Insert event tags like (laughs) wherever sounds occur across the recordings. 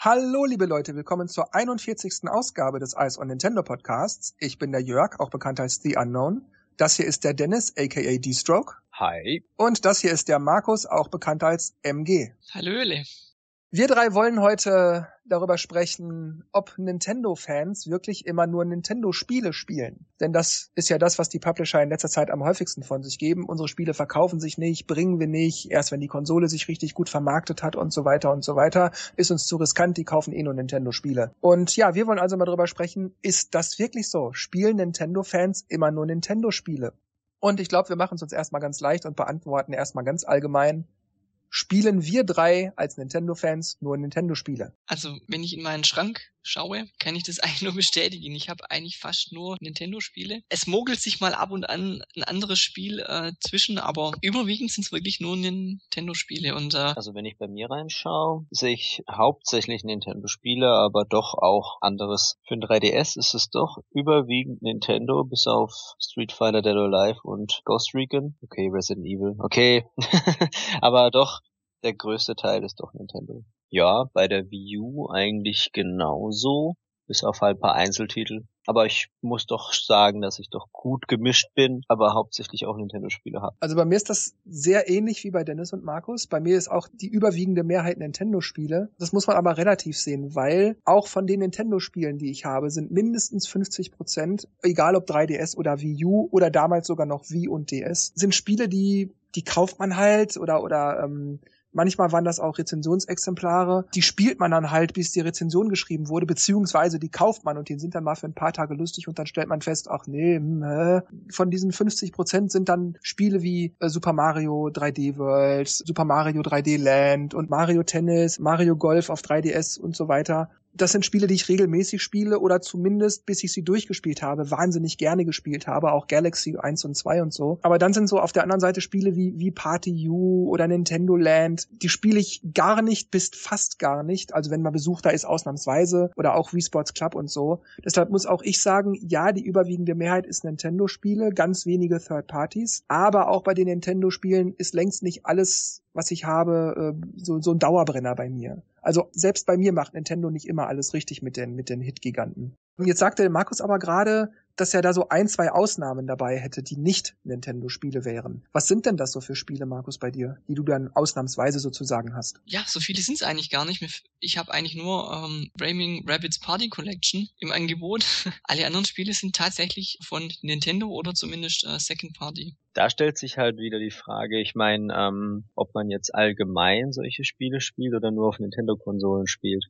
Hallo, liebe Leute, willkommen zur 41. Ausgabe des Ice on Nintendo Podcasts. Ich bin der Jörg, auch bekannt als The Unknown. Das hier ist der Dennis, aka D-Stroke. Hi. Und das hier ist der Markus, auch bekannt als MG. Hallöle. Wir drei wollen heute darüber sprechen, ob Nintendo-Fans wirklich immer nur Nintendo-Spiele spielen. Denn das ist ja das, was die Publisher in letzter Zeit am häufigsten von sich geben. Unsere Spiele verkaufen sich nicht, bringen wir nicht. Erst wenn die Konsole sich richtig gut vermarktet hat und so weiter und so weiter, ist uns zu riskant, die kaufen eh nur Nintendo-Spiele. Und ja, wir wollen also mal darüber sprechen, ist das wirklich so? Spielen Nintendo-Fans immer nur Nintendo-Spiele? Und ich glaube, wir machen es uns erstmal ganz leicht und beantworten erstmal ganz allgemein, spielen wir drei als Nintendo-Fans nur Nintendo-Spiele. Also, wenn ich in meinen Schrank schaue, kann ich das (laughs) eigentlich nur bestätigen. Ich habe eigentlich fast nur Nintendo-Spiele. Es mogelt sich mal ab und an ein anderes Spiel äh, zwischen, aber überwiegend sind es wirklich nur Nintendo-Spiele. Und äh, also wenn ich bei mir reinschaue, sehe ich hauptsächlich Nintendo-Spiele, aber doch auch anderes. Für ein 3DS ist es doch überwiegend Nintendo, bis auf Street Fighter Dead or Alive und Ghost Recon. Okay, Resident Evil. Okay, (laughs) aber doch der größte Teil ist doch Nintendo. Ja, bei der Wii U eigentlich genauso, bis auf halt ein paar Einzeltitel. Aber ich muss doch sagen, dass ich doch gut gemischt bin, aber hauptsächlich auch Nintendo-Spiele habe. Also bei mir ist das sehr ähnlich wie bei Dennis und Markus. Bei mir ist auch die überwiegende Mehrheit Nintendo-Spiele. Das muss man aber relativ sehen, weil auch von den Nintendo-Spielen, die ich habe, sind mindestens 50 Prozent, egal ob 3DS oder Wii U oder damals sogar noch Wii und DS, sind Spiele, die die kauft man halt oder oder ähm, Manchmal waren das auch Rezensionsexemplare. Die spielt man dann halt, bis die Rezension geschrieben wurde, beziehungsweise die kauft man und die sind dann mal für ein paar Tage lustig und dann stellt man fest, ach nee, hm, äh. von diesen 50 Prozent sind dann Spiele wie äh, Super Mario 3D World, Super Mario 3D Land und Mario Tennis, Mario Golf auf 3DS und so weiter das sind Spiele, die ich regelmäßig spiele oder zumindest, bis ich sie durchgespielt habe, wahnsinnig gerne gespielt habe, auch Galaxy 1 und 2 und so. Aber dann sind so auf der anderen Seite Spiele wie, wie Party U oder Nintendo Land, die spiele ich gar nicht bis fast gar nicht. Also wenn man Besuch da ist, ausnahmsweise oder auch Wii Sports Club und so. Deshalb muss auch ich sagen, ja, die überwiegende Mehrheit ist Nintendo-Spiele, ganz wenige Third Parties. Aber auch bei den Nintendo-Spielen ist längst nicht alles was ich habe, äh, so, so ein Dauerbrenner bei mir. Also selbst bei mir macht Nintendo nicht immer alles richtig mit den, mit den Hit-Giganten. Jetzt sagte Markus aber gerade, dass er da so ein, zwei Ausnahmen dabei hätte, die nicht Nintendo-Spiele wären. Was sind denn das so für Spiele, Markus, bei dir, die du dann ausnahmsweise sozusagen hast? Ja, so viele sind es eigentlich gar nicht. Ich habe eigentlich nur ähm, Framing Rabbits Party Collection im Angebot. (laughs) Alle anderen Spiele sind tatsächlich von Nintendo oder zumindest äh, Second Party. Da stellt sich halt wieder die Frage, ich meine, ähm, ob man jetzt allgemein solche Spiele spielt oder nur auf Nintendo-Konsolen spielt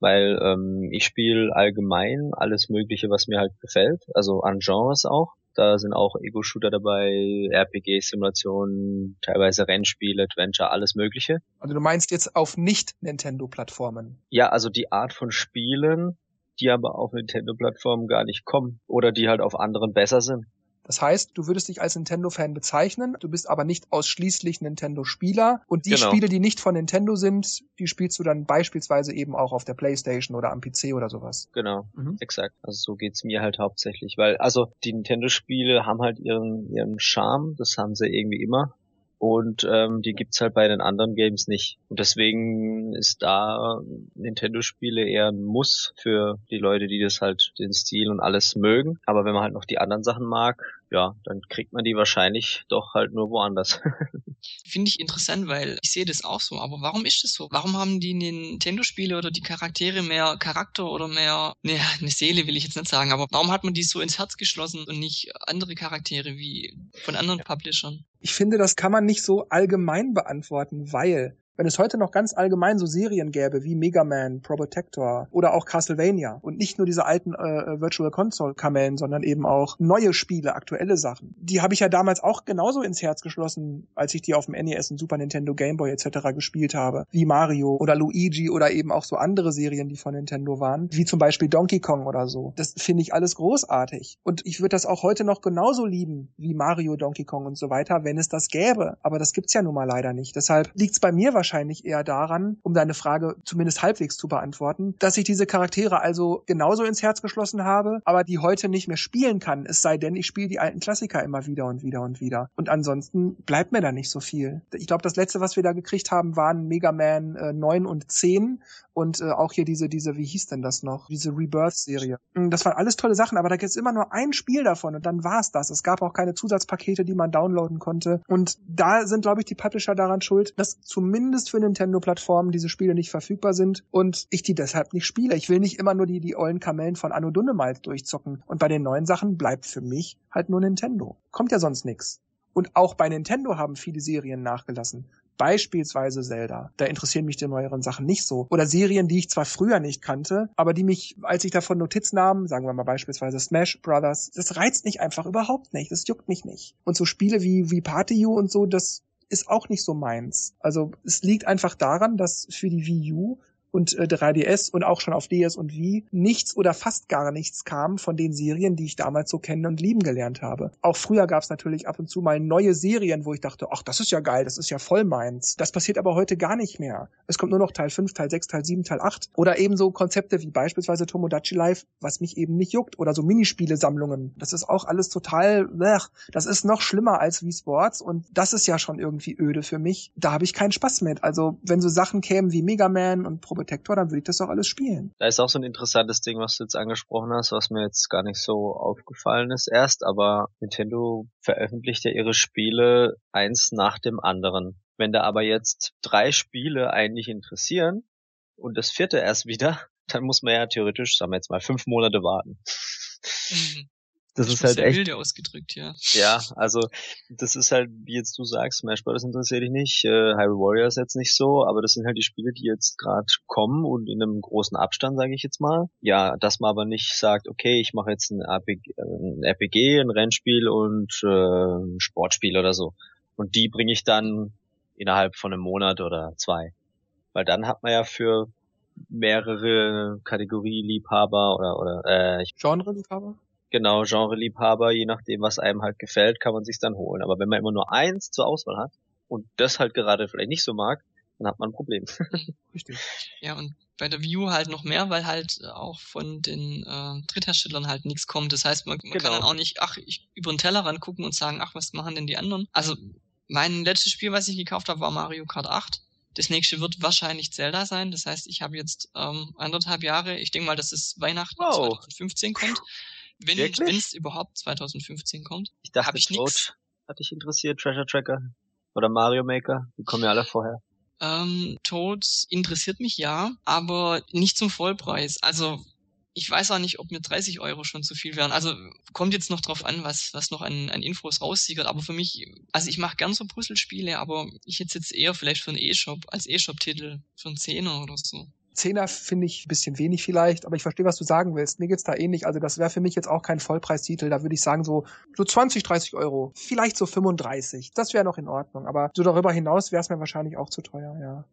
weil ähm, ich spiele allgemein alles Mögliche, was mir halt gefällt, also an Genres auch. Da sind auch Ego-Shooter dabei, RPG-Simulationen, teilweise Rennspiele, Adventure, alles Mögliche. Also du meinst jetzt auf Nicht-Nintendo-Plattformen? Ja, also die Art von Spielen, die aber auf Nintendo-Plattformen gar nicht kommen oder die halt auf anderen besser sind. Das heißt, du würdest dich als Nintendo-Fan bezeichnen, du bist aber nicht ausschließlich Nintendo-Spieler und die genau. Spiele, die nicht von Nintendo sind, die spielst du dann beispielsweise eben auch auf der Playstation oder am PC oder sowas. Genau, mhm. exakt. Also so geht's mir halt hauptsächlich, weil also die Nintendo-Spiele haben halt ihren ihren Charme, das haben sie irgendwie immer und ähm, die gibt's halt bei den anderen Games nicht. Und deswegen ist da Nintendo-Spiele eher ein Muss für die Leute, die das halt den Stil und alles mögen. Aber wenn man halt noch die anderen Sachen mag, ja, dann kriegt man die wahrscheinlich doch halt nur woanders. (laughs) Finde ich interessant, weil ich sehe das auch so. Aber warum ist das so? Warum haben die Nintendo-Spiele oder die Charaktere mehr Charakter oder mehr, ne, eine Seele will ich jetzt nicht sagen, aber warum hat man die so ins Herz geschlossen und nicht andere Charaktere wie von anderen Publishern? Ich finde, das kann man nicht so allgemein beantworten, weil wenn es heute noch ganz allgemein so Serien gäbe wie Mega Man, Probotector oder auch Castlevania und nicht nur diese alten äh, Virtual Console Kamellen, sondern eben auch neue Spiele, aktuelle Sachen. Die habe ich ja damals auch genauso ins Herz geschlossen, als ich die auf dem NES und Super Nintendo, Game Boy etc. gespielt habe, wie Mario oder Luigi oder eben auch so andere Serien, die von Nintendo waren, wie zum Beispiel Donkey Kong oder so. Das finde ich alles großartig und ich würde das auch heute noch genauso lieben wie Mario, Donkey Kong und so weiter, wenn es das gäbe. Aber das gibt's ja nun mal leider nicht. Deshalb liegt's bei mir wahrscheinlich wahrscheinlich eher daran, um deine Frage zumindest halbwegs zu beantworten, dass ich diese Charaktere also genauso ins Herz geschlossen habe, aber die heute nicht mehr spielen kann, es sei denn, ich spiele die alten Klassiker immer wieder und wieder und wieder. Und ansonsten bleibt mir da nicht so viel. Ich glaube, das letzte, was wir da gekriegt haben, waren Mega Man äh, 9 und 10 und äh, auch hier diese, diese, wie hieß denn das noch? Diese Rebirth-Serie. Hm, das waren alles tolle Sachen, aber da gibt's immer nur ein Spiel davon und dann war's das. Es gab auch keine Zusatzpakete, die man downloaden konnte. Und da sind, glaube ich, die Publisher daran schuld, dass zumindest für Nintendo-Plattformen diese Spiele nicht verfügbar sind und ich die deshalb nicht spiele. Ich will nicht immer nur die, die ollen Kamellen von Anno Dunnemalt durchzocken. Und bei den neuen Sachen bleibt für mich halt nur Nintendo. Kommt ja sonst nix. Und auch bei Nintendo haben viele Serien nachgelassen. Beispielsweise Zelda. Da interessieren mich die neueren Sachen nicht so. Oder Serien, die ich zwar früher nicht kannte, aber die mich, als ich davon Notiz nahm, sagen wir mal beispielsweise Smash Brothers, das reizt mich einfach überhaupt nicht. Das juckt mich nicht. Und so Spiele wie, wie Party U und so, das ist auch nicht so meins. Also es liegt einfach daran, dass für die Wii U und äh, 3DS und auch schon auf DS und Wii nichts oder fast gar nichts kam von den Serien, die ich damals so kennen und lieben gelernt habe. Auch früher gab es natürlich ab und zu mal neue Serien, wo ich dachte, ach, das ist ja geil, das ist ja voll meins. Das passiert aber heute gar nicht mehr. Es kommt nur noch Teil 5, Teil 6, Teil 7, Teil 8 oder eben so Konzepte wie beispielsweise Tomodachi Life, was mich eben nicht juckt oder so Minispiele-Sammlungen. Das ist auch alles total, blech. das ist noch schlimmer als Wii Sports und das ist ja schon irgendwie öde für mich. Da habe ich keinen Spaß mit. Also wenn so Sachen kämen wie Mega Man und Pro Protector, dann würde ich das auch alles spielen. Da ist auch so ein interessantes Ding, was du jetzt angesprochen hast, was mir jetzt gar nicht so aufgefallen ist erst, aber Nintendo veröffentlicht ja ihre Spiele eins nach dem anderen. Wenn da aber jetzt drei Spiele eigentlich interessieren und das vierte erst wieder, (laughs) dann muss man ja theoretisch, sagen wir jetzt mal, fünf Monate warten. Mhm. Das, das ist halt echt. Wilde ausgedrückt, ja. Ja, also das ist halt, wie jetzt du sagst, Smash Bros. interessiert dich nicht, äh, Hyrule Warriors jetzt nicht so, aber das sind halt die Spiele, die jetzt gerade kommen und in einem großen Abstand, sage ich jetzt mal. Ja, dass man aber nicht sagt, okay, ich mache jetzt ein, RPG, ein RPG, ein Rennspiel und äh, ein Sportspiel oder so. Und die bringe ich dann innerhalb von einem Monat oder zwei. Weil dann hat man ja für mehrere Kategorie-Liebhaber oder oder äh, Genre-Liebhaber? Genau Genre-Liebhaber, je nachdem, was einem halt gefällt, kann man sich's dann holen. Aber wenn man immer nur eins zur Auswahl hat und das halt gerade vielleicht nicht so mag, dann hat man ein Problem. (laughs) Richtig. Ja, und bei der View halt noch mehr, weil halt auch von den äh, Drittherstellern halt nichts kommt. Das heißt, man, man genau. kann dann auch nicht, ach, ich über den Tellerrand gucken und sagen, ach, was machen denn die anderen? Also mein letztes Spiel, was ich gekauft habe, war Mario Kart 8. Das nächste wird wahrscheinlich Zelda sein. Das heißt, ich habe jetzt ähm, anderthalb Jahre, ich denke mal, dass es Weihnachten wow. 2015 kommt wenn es überhaupt 2015 kommt. Ich dachte, ich Toad hat dich interessiert, Treasure Tracker oder Mario Maker, die kommen ja alle vorher. Ähm, Toad interessiert mich ja, aber nicht zum Vollpreis. Also ich weiß auch nicht, ob mir 30 Euro schon zu viel wären. Also kommt jetzt noch drauf an, was, was noch an, an Infos raussiegert. Aber für mich, also ich mache gern so Puzzlespiele, aber ich hätte jetzt eher vielleicht für einen E-Shop, als E-Shop-Titel, für einen Zehner oder so. Zehner finde ich ein bisschen wenig vielleicht, aber ich verstehe, was du sagen willst. Mir geht's da ähnlich. Also das wäre für mich jetzt auch kein Vollpreistitel. Da würde ich sagen so, so 20, 30 Euro. Vielleicht so 35. Das wäre noch in Ordnung. Aber so darüber hinaus wäre es mir wahrscheinlich auch zu teuer, ja.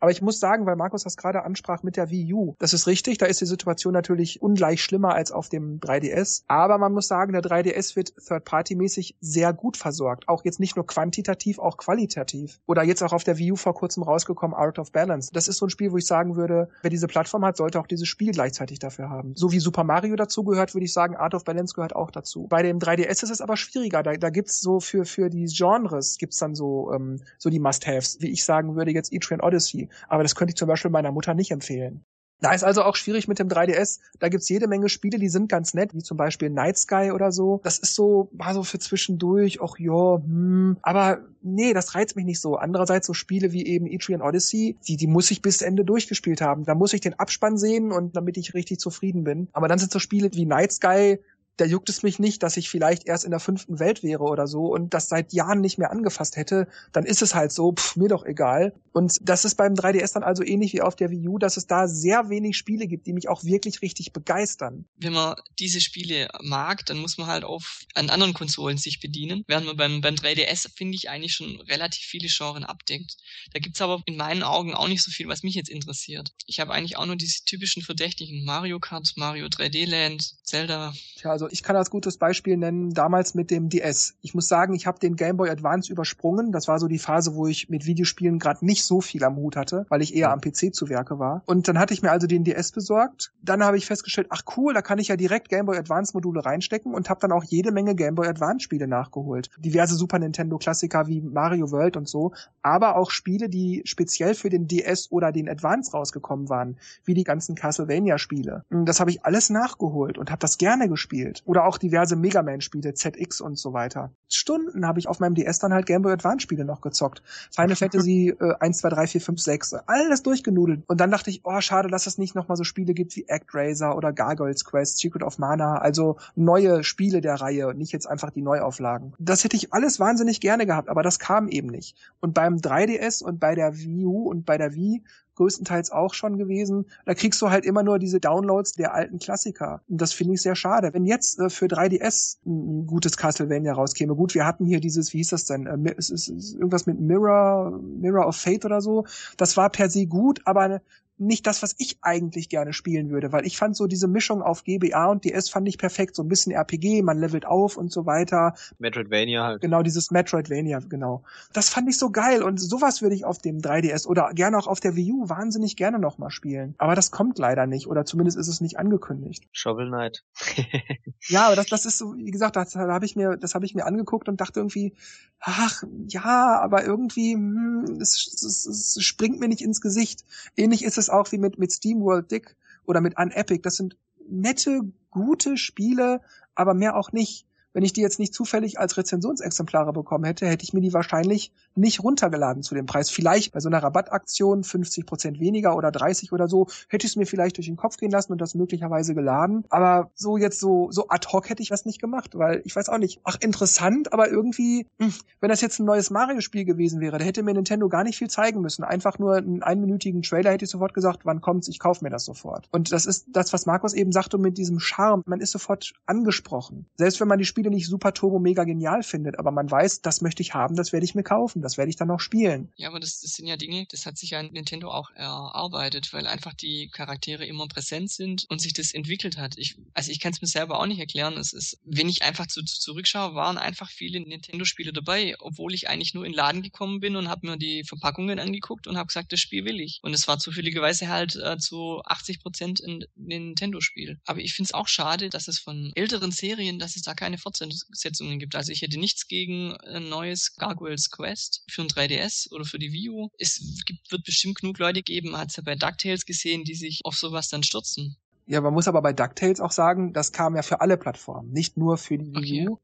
Aber ich muss sagen, weil Markus das gerade ansprach mit der Wii U, das ist richtig, da ist die Situation natürlich ungleich schlimmer als auf dem 3DS. Aber man muss sagen, der 3DS wird Third-Party-mäßig sehr gut versorgt. Auch jetzt nicht nur quantitativ, auch qualitativ. Oder jetzt auch auf der Wii U vor kurzem rausgekommen, Out of Balance. Das ist so ein Spiel, wo ich sagen würde, wer diese Plattform hat, sollte auch dieses Spiel gleichzeitig dafür haben. So wie Super Mario dazu gehört, würde ich sagen, Out of Balance gehört auch dazu. Bei dem 3DS ist es aber schwieriger. Da, da gibt's so für, für die Genres gibt's dann so, ähm, so die Must-Haves. Wie ich sagen würde, jetzt Etrian Odyssey aber das könnte ich zum Beispiel meiner Mutter nicht empfehlen. Da ist also auch schwierig mit dem 3DS. Da gibt's jede Menge Spiele, die sind ganz nett, wie zum Beispiel Night Sky oder so. Das ist so, war so für zwischendurch, ach ja, hm. Aber nee, das reizt mich nicht so. Andererseits so Spiele wie eben Etrian Odyssey, die, die muss ich bis Ende durchgespielt haben. Da muss ich den Abspann sehen und damit ich richtig zufrieden bin. Aber dann sind so Spiele wie Night Sky, da juckt es mich nicht, dass ich vielleicht erst in der fünften Welt wäre oder so und das seit Jahren nicht mehr angefasst hätte, dann ist es halt so, pff, mir doch egal. Und das ist beim 3DS dann also ähnlich wie auf der Wii U, dass es da sehr wenig Spiele gibt, die mich auch wirklich richtig begeistern. Wenn man diese Spiele mag, dann muss man halt auf an anderen Konsolen sich bedienen, während man beim, beim 3DS, finde ich, eigentlich schon relativ viele Genres abdeckt. Da gibt's aber in meinen Augen auch nicht so viel, was mich jetzt interessiert. Ich habe eigentlich auch nur diese typischen Verdächtigen. Mario Kart, Mario 3D Land, Zelda. Tja, also ich kann als gutes Beispiel nennen, damals mit dem DS. Ich muss sagen, ich habe den Game Boy Advance übersprungen. Das war so die Phase, wo ich mit Videospielen gerade nicht so viel am Hut hatte, weil ich eher am PC zu Werke war. Und dann hatte ich mir also den DS besorgt. Dann habe ich festgestellt, ach cool, da kann ich ja direkt Game Boy Advance Module reinstecken und habe dann auch jede Menge Game Boy Advance Spiele nachgeholt. Diverse Super Nintendo Klassiker wie Mario World und so, aber auch Spiele, die speziell für den DS oder den Advance rausgekommen waren, wie die ganzen Castlevania Spiele. Das habe ich alles nachgeholt und habe das gerne gespielt. Oder auch diverse Mega Man Spiele, ZX und so weiter. Stunden habe ich auf meinem DS dann halt Game Boy Advance Spiele noch gezockt. Final (laughs) Fantasy äh, 1, 2, 3, 4, 5, 6, alles durchgenudelt. Und dann dachte ich, oh, schade, dass es nicht nochmal so Spiele gibt wie ActRaiser oder Gargoyles Quest, Secret of Mana, also neue Spiele der Reihe und nicht jetzt einfach die Neuauflagen. Das hätte ich alles wahnsinnig gerne gehabt, aber das kam eben nicht. Und beim 3DS und bei der Wii U und bei der Wii größtenteils auch schon gewesen. Da kriegst du halt immer nur diese Downloads der alten Klassiker. Und das finde ich sehr schade. Wenn jetzt äh, für 3DS ein gutes Castlevania rauskäme, gut, wir hatten hier dieses, wie hieß das denn, äh, es ist, irgendwas mit Mirror, Mirror of Fate oder so. Das war per se gut, aber nicht das, was ich eigentlich gerne spielen würde, weil ich fand so diese Mischung auf GBA und DS fand ich perfekt, so ein bisschen RPG, man levelt auf und so weiter. Metroidvania halt. Genau, dieses Metroidvania, genau. Das fand ich so geil und sowas würde ich auf dem 3DS oder gerne auch auf der Wii U wahnsinnig gerne nochmal spielen. Aber das kommt leider nicht oder zumindest ist es nicht angekündigt. Shovel Knight. (laughs) ja, aber das, das ist so, wie gesagt, das habe ich mir, das habe ich mir angeguckt und dachte irgendwie, ach, ja, aber irgendwie, hm, es, es, es springt mir nicht ins Gesicht. Ähnlich ist es auch wie mit, mit SteamWorld Dick oder mit Unepic. Das sind nette, gute Spiele, aber mehr auch nicht. Wenn ich die jetzt nicht zufällig als Rezensionsexemplare bekommen hätte, hätte ich mir die wahrscheinlich nicht runtergeladen zu dem Preis. Vielleicht bei so einer Rabattaktion 50 Prozent weniger oder 30 oder so, hätte ich es mir vielleicht durch den Kopf gehen lassen und das möglicherweise geladen. Aber so jetzt so, so ad hoc hätte ich das nicht gemacht, weil ich weiß auch nicht. Ach, interessant, aber irgendwie, hm, wenn das jetzt ein neues Mario-Spiel gewesen wäre, da hätte mir Nintendo gar nicht viel zeigen müssen. Einfach nur einen einminütigen Trailer hätte ich sofort gesagt, wann kommt's, ich kaufe mir das sofort. Und das ist das, was Markus eben sagte mit diesem Charme. Man ist sofort angesprochen. Selbst wenn man die Spiele Spiele nicht super turbo mega genial findet, aber man weiß, das möchte ich haben, das werde ich mir kaufen, das werde ich dann noch spielen. Ja, aber das, das sind ja Dinge, das hat sich ja Nintendo auch erarbeitet, weil einfach die Charaktere immer präsent sind und sich das entwickelt hat. Ich, also ich kann es mir selber auch nicht erklären. Es ist, wenn ich einfach zu, zu zurückschaue, waren einfach viele Nintendo-Spiele dabei, obwohl ich eigentlich nur in den Laden gekommen bin und habe mir die Verpackungen angeguckt und habe gesagt, das Spiel will ich. Und es war zufälligerweise halt äh, zu 80 Prozent ein Nintendo-Spiel. Aber ich finde es auch schade, dass es von älteren Serien, dass es da keine Fortsetzungen gibt. Also ich hätte nichts gegen ein neues Gargoyles Quest für ein 3DS oder für die Wii U. Es gibt, wird bestimmt genug Leute geben, hat es ja bei DuckTales gesehen, die sich auf sowas dann stürzen. Ja, man muss aber bei DuckTales auch sagen, das kam ja für alle Plattformen, nicht nur für die Wii U.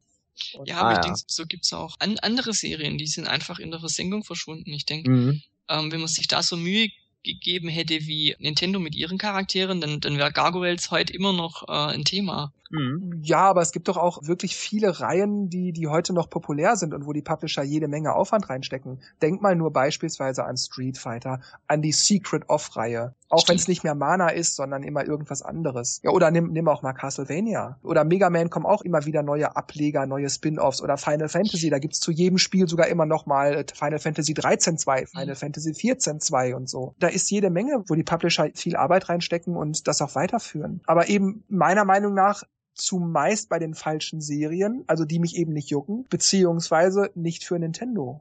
Okay. ja, aber ah, ich ja. denke, so gibt's auch an andere Serien, die sind einfach in der Versenkung verschwunden. Ich denke, mhm. ähm, wenn man sich da so Mühe gegeben hätte wie Nintendo mit ihren Charakteren, dann, dann wäre Gargoyles heute immer noch äh, ein Thema. Mhm. Ja, aber es gibt doch auch wirklich viele Reihen, die, die heute noch populär sind und wo die Publisher jede Menge Aufwand reinstecken. Denk mal nur beispielsweise an Street Fighter, an die Secret of Reihe. Auch wenn es nicht mehr Mana ist, sondern immer irgendwas anderes. Ja, oder nimm, nimm auch mal Castlevania. Oder Mega Man kommen auch immer wieder neue Ableger, neue Spin-offs oder Final Fantasy. Da gibt's zu jedem Spiel sogar immer noch mal Final Fantasy 13 2, Final mhm. Fantasy 14 2 und so. Da ist jede Menge, wo die Publisher viel Arbeit reinstecken und das auch weiterführen. Aber eben meiner Meinung nach zumeist bei den falschen Serien, also die mich eben nicht jucken, beziehungsweise nicht für Nintendo.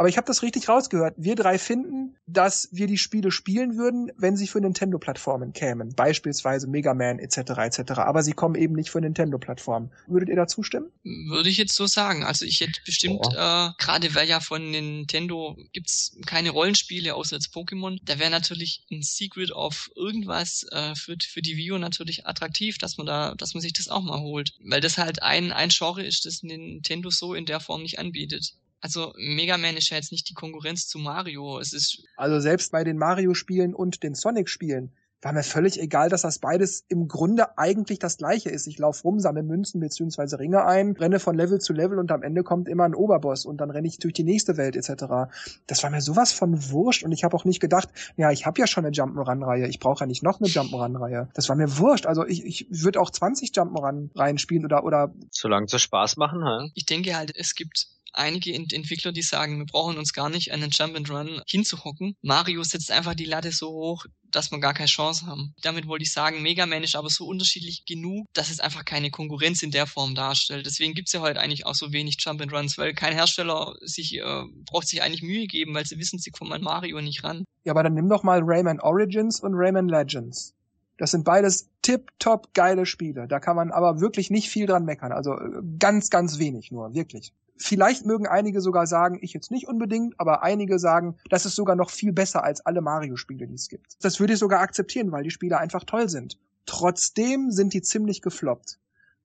Aber ich habe das richtig rausgehört. Wir drei finden, dass wir die Spiele spielen würden, wenn sie für Nintendo-Plattformen kämen. Beispielsweise Mega Man etc. etc. Aber sie kommen eben nicht für Nintendo-Plattformen. Würdet ihr da zustimmen? Würde ich jetzt so sagen. Also ich hätte bestimmt, äh, gerade weil ja von Nintendo gibt's keine Rollenspiele außer jetzt Pokémon, da wäre natürlich ein Secret of irgendwas äh, für, für die Wii U natürlich attraktiv, dass man da, dass man sich das auch mal holt. Weil das halt ein, ein Genre ist, das Nintendo so in der Form nicht anbietet. Also Mega Man ist ja jetzt nicht die Konkurrenz zu Mario. Es ist also selbst bei den Mario-Spielen und den Sonic-Spielen war mir völlig egal, dass das beides im Grunde eigentlich das gleiche ist. Ich laufe rum, sammle Münzen beziehungsweise Ringe ein, renne von Level zu Level und am Ende kommt immer ein Oberboss und dann renne ich durch die nächste Welt etc. Das war mir sowas von wurscht und ich habe auch nicht gedacht, ja, ich habe ja schon eine Jump'n'Run-Reihe, ich brauche ja nicht noch eine Jump'n'Run-Reihe. Das war mir wurscht. Also ich, ich würde auch 20 Jump'n'Run-Reihen spielen oder oder solange sie Spaß machen, hä? Ich denke halt, es gibt einige Entwickler, die sagen, wir brauchen uns gar nicht an den Jump and Run hinzuhocken. Mario setzt einfach die Latte so hoch, dass wir gar keine Chance haben. Damit wollte ich sagen, Mega Man ist aber so unterschiedlich genug, dass es einfach keine Konkurrenz in der Form darstellt. Deswegen gibt's ja heute eigentlich auch so wenig Jump and Runs, weil kein Hersteller sich äh, braucht sich eigentlich Mühe geben, weil sie wissen, sie kommen an Mario nicht ran. Ja, aber dann nimm doch mal Rayman Origins und Rayman Legends. Das sind beides tip-top geile Spiele. Da kann man aber wirklich nicht viel dran meckern. Also äh, ganz, ganz wenig nur, wirklich. Vielleicht mögen einige sogar sagen, ich jetzt nicht unbedingt, aber einige sagen, das ist sogar noch viel besser als alle Mario-Spiele, die es gibt. Das würde ich sogar akzeptieren, weil die Spiele einfach toll sind. Trotzdem sind die ziemlich gefloppt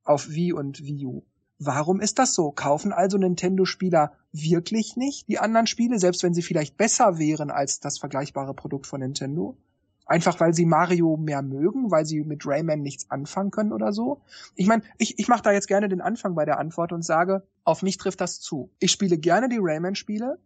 auf Wii und Wii U. Warum ist das so? Kaufen also Nintendo-Spieler wirklich nicht die anderen Spiele, selbst wenn sie vielleicht besser wären als das vergleichbare Produkt von Nintendo? Einfach weil sie Mario mehr mögen, weil sie mit Rayman nichts anfangen können oder so. Ich meine, ich, ich mache da jetzt gerne den Anfang bei der Antwort und sage, auf mich trifft das zu. Ich spiele gerne die Rayman-Spiele,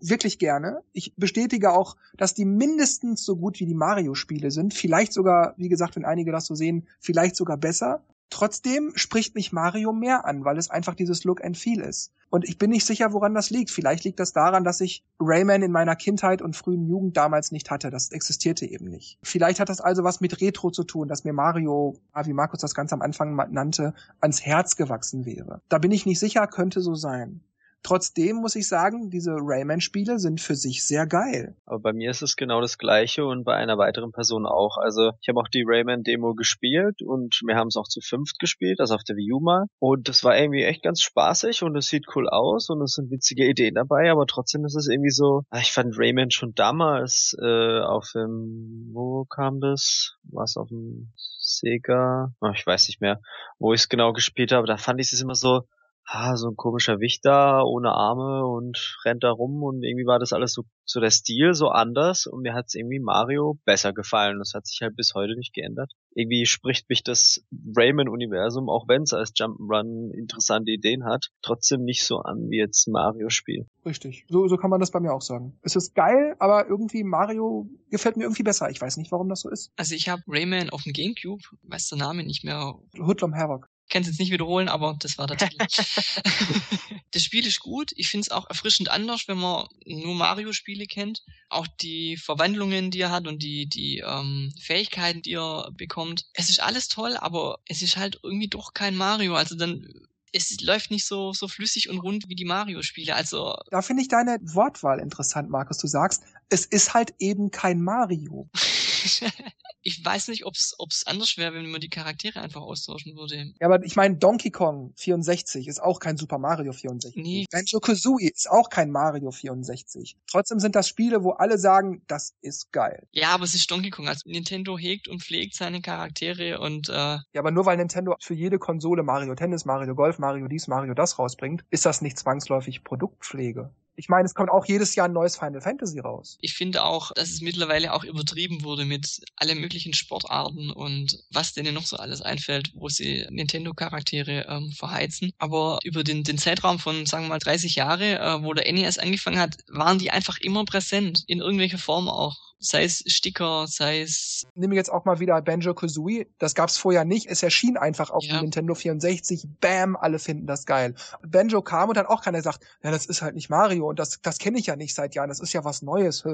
wirklich gerne. Ich bestätige auch, dass die mindestens so gut wie die Mario-Spiele sind. Vielleicht sogar, wie gesagt, wenn einige das so sehen, vielleicht sogar besser. Trotzdem spricht mich Mario mehr an, weil es einfach dieses Look and Feel ist. Und ich bin nicht sicher, woran das liegt. Vielleicht liegt das daran, dass ich Rayman in meiner Kindheit und frühen Jugend damals nicht hatte. Das existierte eben nicht. Vielleicht hat das also was mit Retro zu tun, dass mir Mario, wie Markus das ganz am Anfang nannte, ans Herz gewachsen wäre. Da bin ich nicht sicher, könnte so sein. Trotzdem muss ich sagen, diese Rayman-Spiele sind für sich sehr geil. Aber bei mir ist es genau das gleiche und bei einer weiteren Person auch. Also ich habe auch die Rayman-Demo gespielt und wir haben es auch zu fünft gespielt, also auf der Wii U mal. Und das war irgendwie echt ganz spaßig und es sieht cool aus und es sind witzige Ideen dabei, aber trotzdem ist es irgendwie so, ah, ich fand Rayman schon damals äh, auf dem, wo kam das? Was auf dem Sega? Oh, ich weiß nicht mehr, wo ich es genau gespielt habe. Da fand ich es immer so, ah, so ein komischer Wichter ohne Arme und rennt da rum und irgendwie war das alles so, so der Stil so anders und mir hat's irgendwie Mario besser gefallen. Das hat sich halt bis heute nicht geändert. Irgendwie spricht mich das Rayman-Universum, auch wenn es als Jump'n'Run interessante Ideen hat, trotzdem nicht so an wie jetzt Mario-Spiel. Richtig. So, so kann man das bei mir auch sagen. Es ist geil, aber irgendwie Mario gefällt mir irgendwie besser. Ich weiß nicht, warum das so ist. Also ich habe Rayman auf dem Gamecube, weiß der Name nicht mehr. Hoodlum Havoc kann es jetzt nicht wiederholen, aber das war der Titel. (laughs) das Spiel ist gut. Ich finde es auch erfrischend anders, wenn man nur Mario-Spiele kennt. Auch die Verwandlungen, die er hat und die, die ähm, Fähigkeiten, die er bekommt. Es ist alles toll, aber es ist halt irgendwie doch kein Mario. Also dann es läuft nicht so, so flüssig und rund wie die Mario-Spiele. Also. Da finde ich deine Wortwahl interessant, Markus. Du sagst, es ist halt eben kein Mario. (laughs) (laughs) ich weiß nicht, ob es anders wäre, wenn man die Charaktere einfach austauschen würde. Ja, aber ich meine, Donkey Kong 64 ist auch kein Super Mario 64. Nee. Banjo Kazooie ist auch kein Mario 64. Trotzdem sind das Spiele, wo alle sagen, das ist geil. Ja, aber es ist Donkey Kong. Also Nintendo hegt und pflegt seine Charaktere und äh Ja, aber nur weil Nintendo für jede Konsole Mario Tennis, Mario Golf, Mario dies, Mario das rausbringt, ist das nicht zwangsläufig Produktpflege. Ich meine, es kommt auch jedes Jahr ein neues Final Fantasy raus. Ich finde auch, dass es mittlerweile auch übertrieben wurde mit allen möglichen Sportarten und was denen noch so alles einfällt, wo sie Nintendo-Charaktere ähm, verheizen. Aber über den, den Zeitraum von, sagen wir mal, 30 Jahre, äh, wo der NES angefangen hat, waren die einfach immer präsent, in irgendwelcher Form auch sei es Sticker, sei es. Nehme jetzt auch mal wieder Banjo Kazooie. Das gab's vorher nicht. Es erschien einfach auf ja. dem Nintendo 64. Bam, alle finden das geil. Banjo kam und hat auch keiner gesagt, ja, das ist halt nicht Mario und das, das kenne ich ja nicht seit Jahren. Das ist ja was Neues.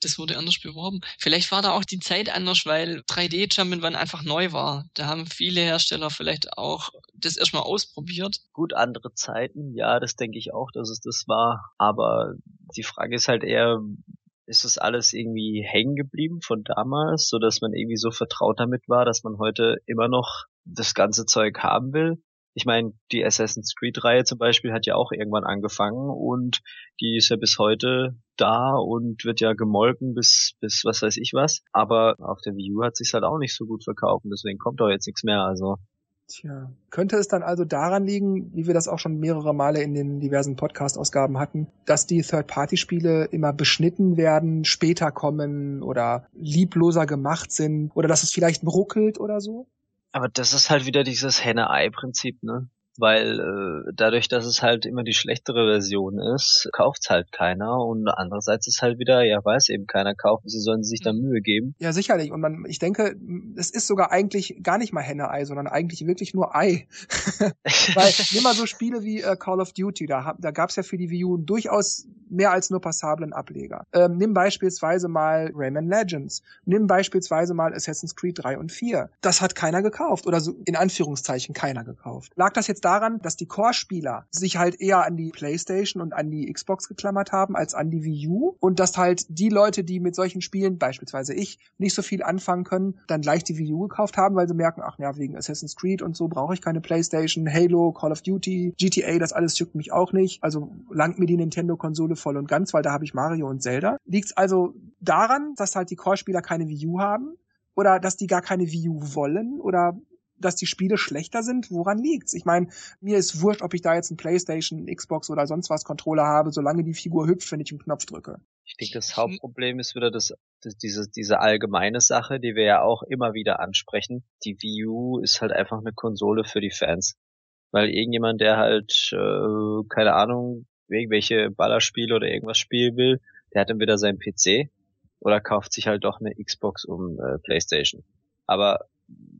das wurde anders beworben. Vielleicht war da auch die Zeit anders, weil 3D Jump'n'Run einfach neu war. Da haben viele Hersteller vielleicht auch das erstmal ausprobiert. Gut, andere Zeiten, ja, das denke ich auch, dass es das war. Aber die Frage ist halt eher, ist das alles irgendwie hängen geblieben von damals, so dass man irgendwie so vertraut damit war, dass man heute immer noch das ganze Zeug haben will. Ich meine, die Assassin's Creed-Reihe zum Beispiel hat ja auch irgendwann angefangen und die ist ja bis heute da und wird ja gemolken bis, bis was weiß ich was. Aber auf der Wii U hat sich's halt auch nicht so gut verkauft und deswegen kommt doch jetzt nichts mehr. Also Tja, könnte es dann also daran liegen, wie wir das auch schon mehrere Male in den diversen Podcast-Ausgaben hatten, dass die Third-Party-Spiele immer beschnitten werden, später kommen oder liebloser gemacht sind oder dass es vielleicht ruckelt oder so? Aber das ist halt wieder dieses Henne-Ei-Prinzip, ne? Weil äh, dadurch, dass es halt immer die schlechtere Version ist, kauft's halt keiner und andererseits ist halt wieder, ja, weiß eben keiner kaufen, sie sollen sich da mhm. Mühe geben. Ja, sicherlich und man, ich denke, es ist sogar eigentlich gar nicht mal Henne-Ei, sondern eigentlich wirklich nur Ei. (laughs) weil, nimm mal so Spiele wie äh, Call of Duty, da, da gab's ja für die Wii U durchaus mehr als nur passablen Ableger. Ähm, nimm beispielsweise mal Rayman Legends, nimm beispielsweise mal Assassin's Creed 3 und 4. Das hat keiner gekauft oder so in Anführungszeichen keiner gekauft. Lag das jetzt daran, dass die Core-Spieler sich halt eher an die PlayStation und an die Xbox geklammert haben als an die Wii U und dass halt die Leute, die mit solchen Spielen, beispielsweise ich, nicht so viel anfangen können, dann gleich die Wii U gekauft haben, weil sie merken, ach ja, wegen Assassin's Creed und so brauche ich keine PlayStation, Halo, Call of Duty, GTA, das alles juckt mich auch nicht. Also langt mir die Nintendo-Konsole voll und ganz, weil da habe ich Mario und Zelda. Liegt's also daran, dass halt die Core-Spieler keine Wii U haben? Oder dass die gar keine Wii U wollen? Oder dass die Spiele schlechter sind, woran liegt's? Ich meine, mir ist wurscht, ob ich da jetzt ein Playstation, Xbox oder sonst was Controller habe, solange die Figur hüpft, wenn ich einen Knopf drücke. Ich denke, das Hauptproblem ist wieder das, das, diese, diese allgemeine Sache, die wir ja auch immer wieder ansprechen. Die Wii U ist halt einfach eine Konsole für die Fans. Weil irgendjemand, der halt, äh, keine Ahnung, irgendwelche Ballerspiele oder irgendwas spielen will, der hat dann wieder seinen PC oder kauft sich halt doch eine Xbox um äh, Playstation. Aber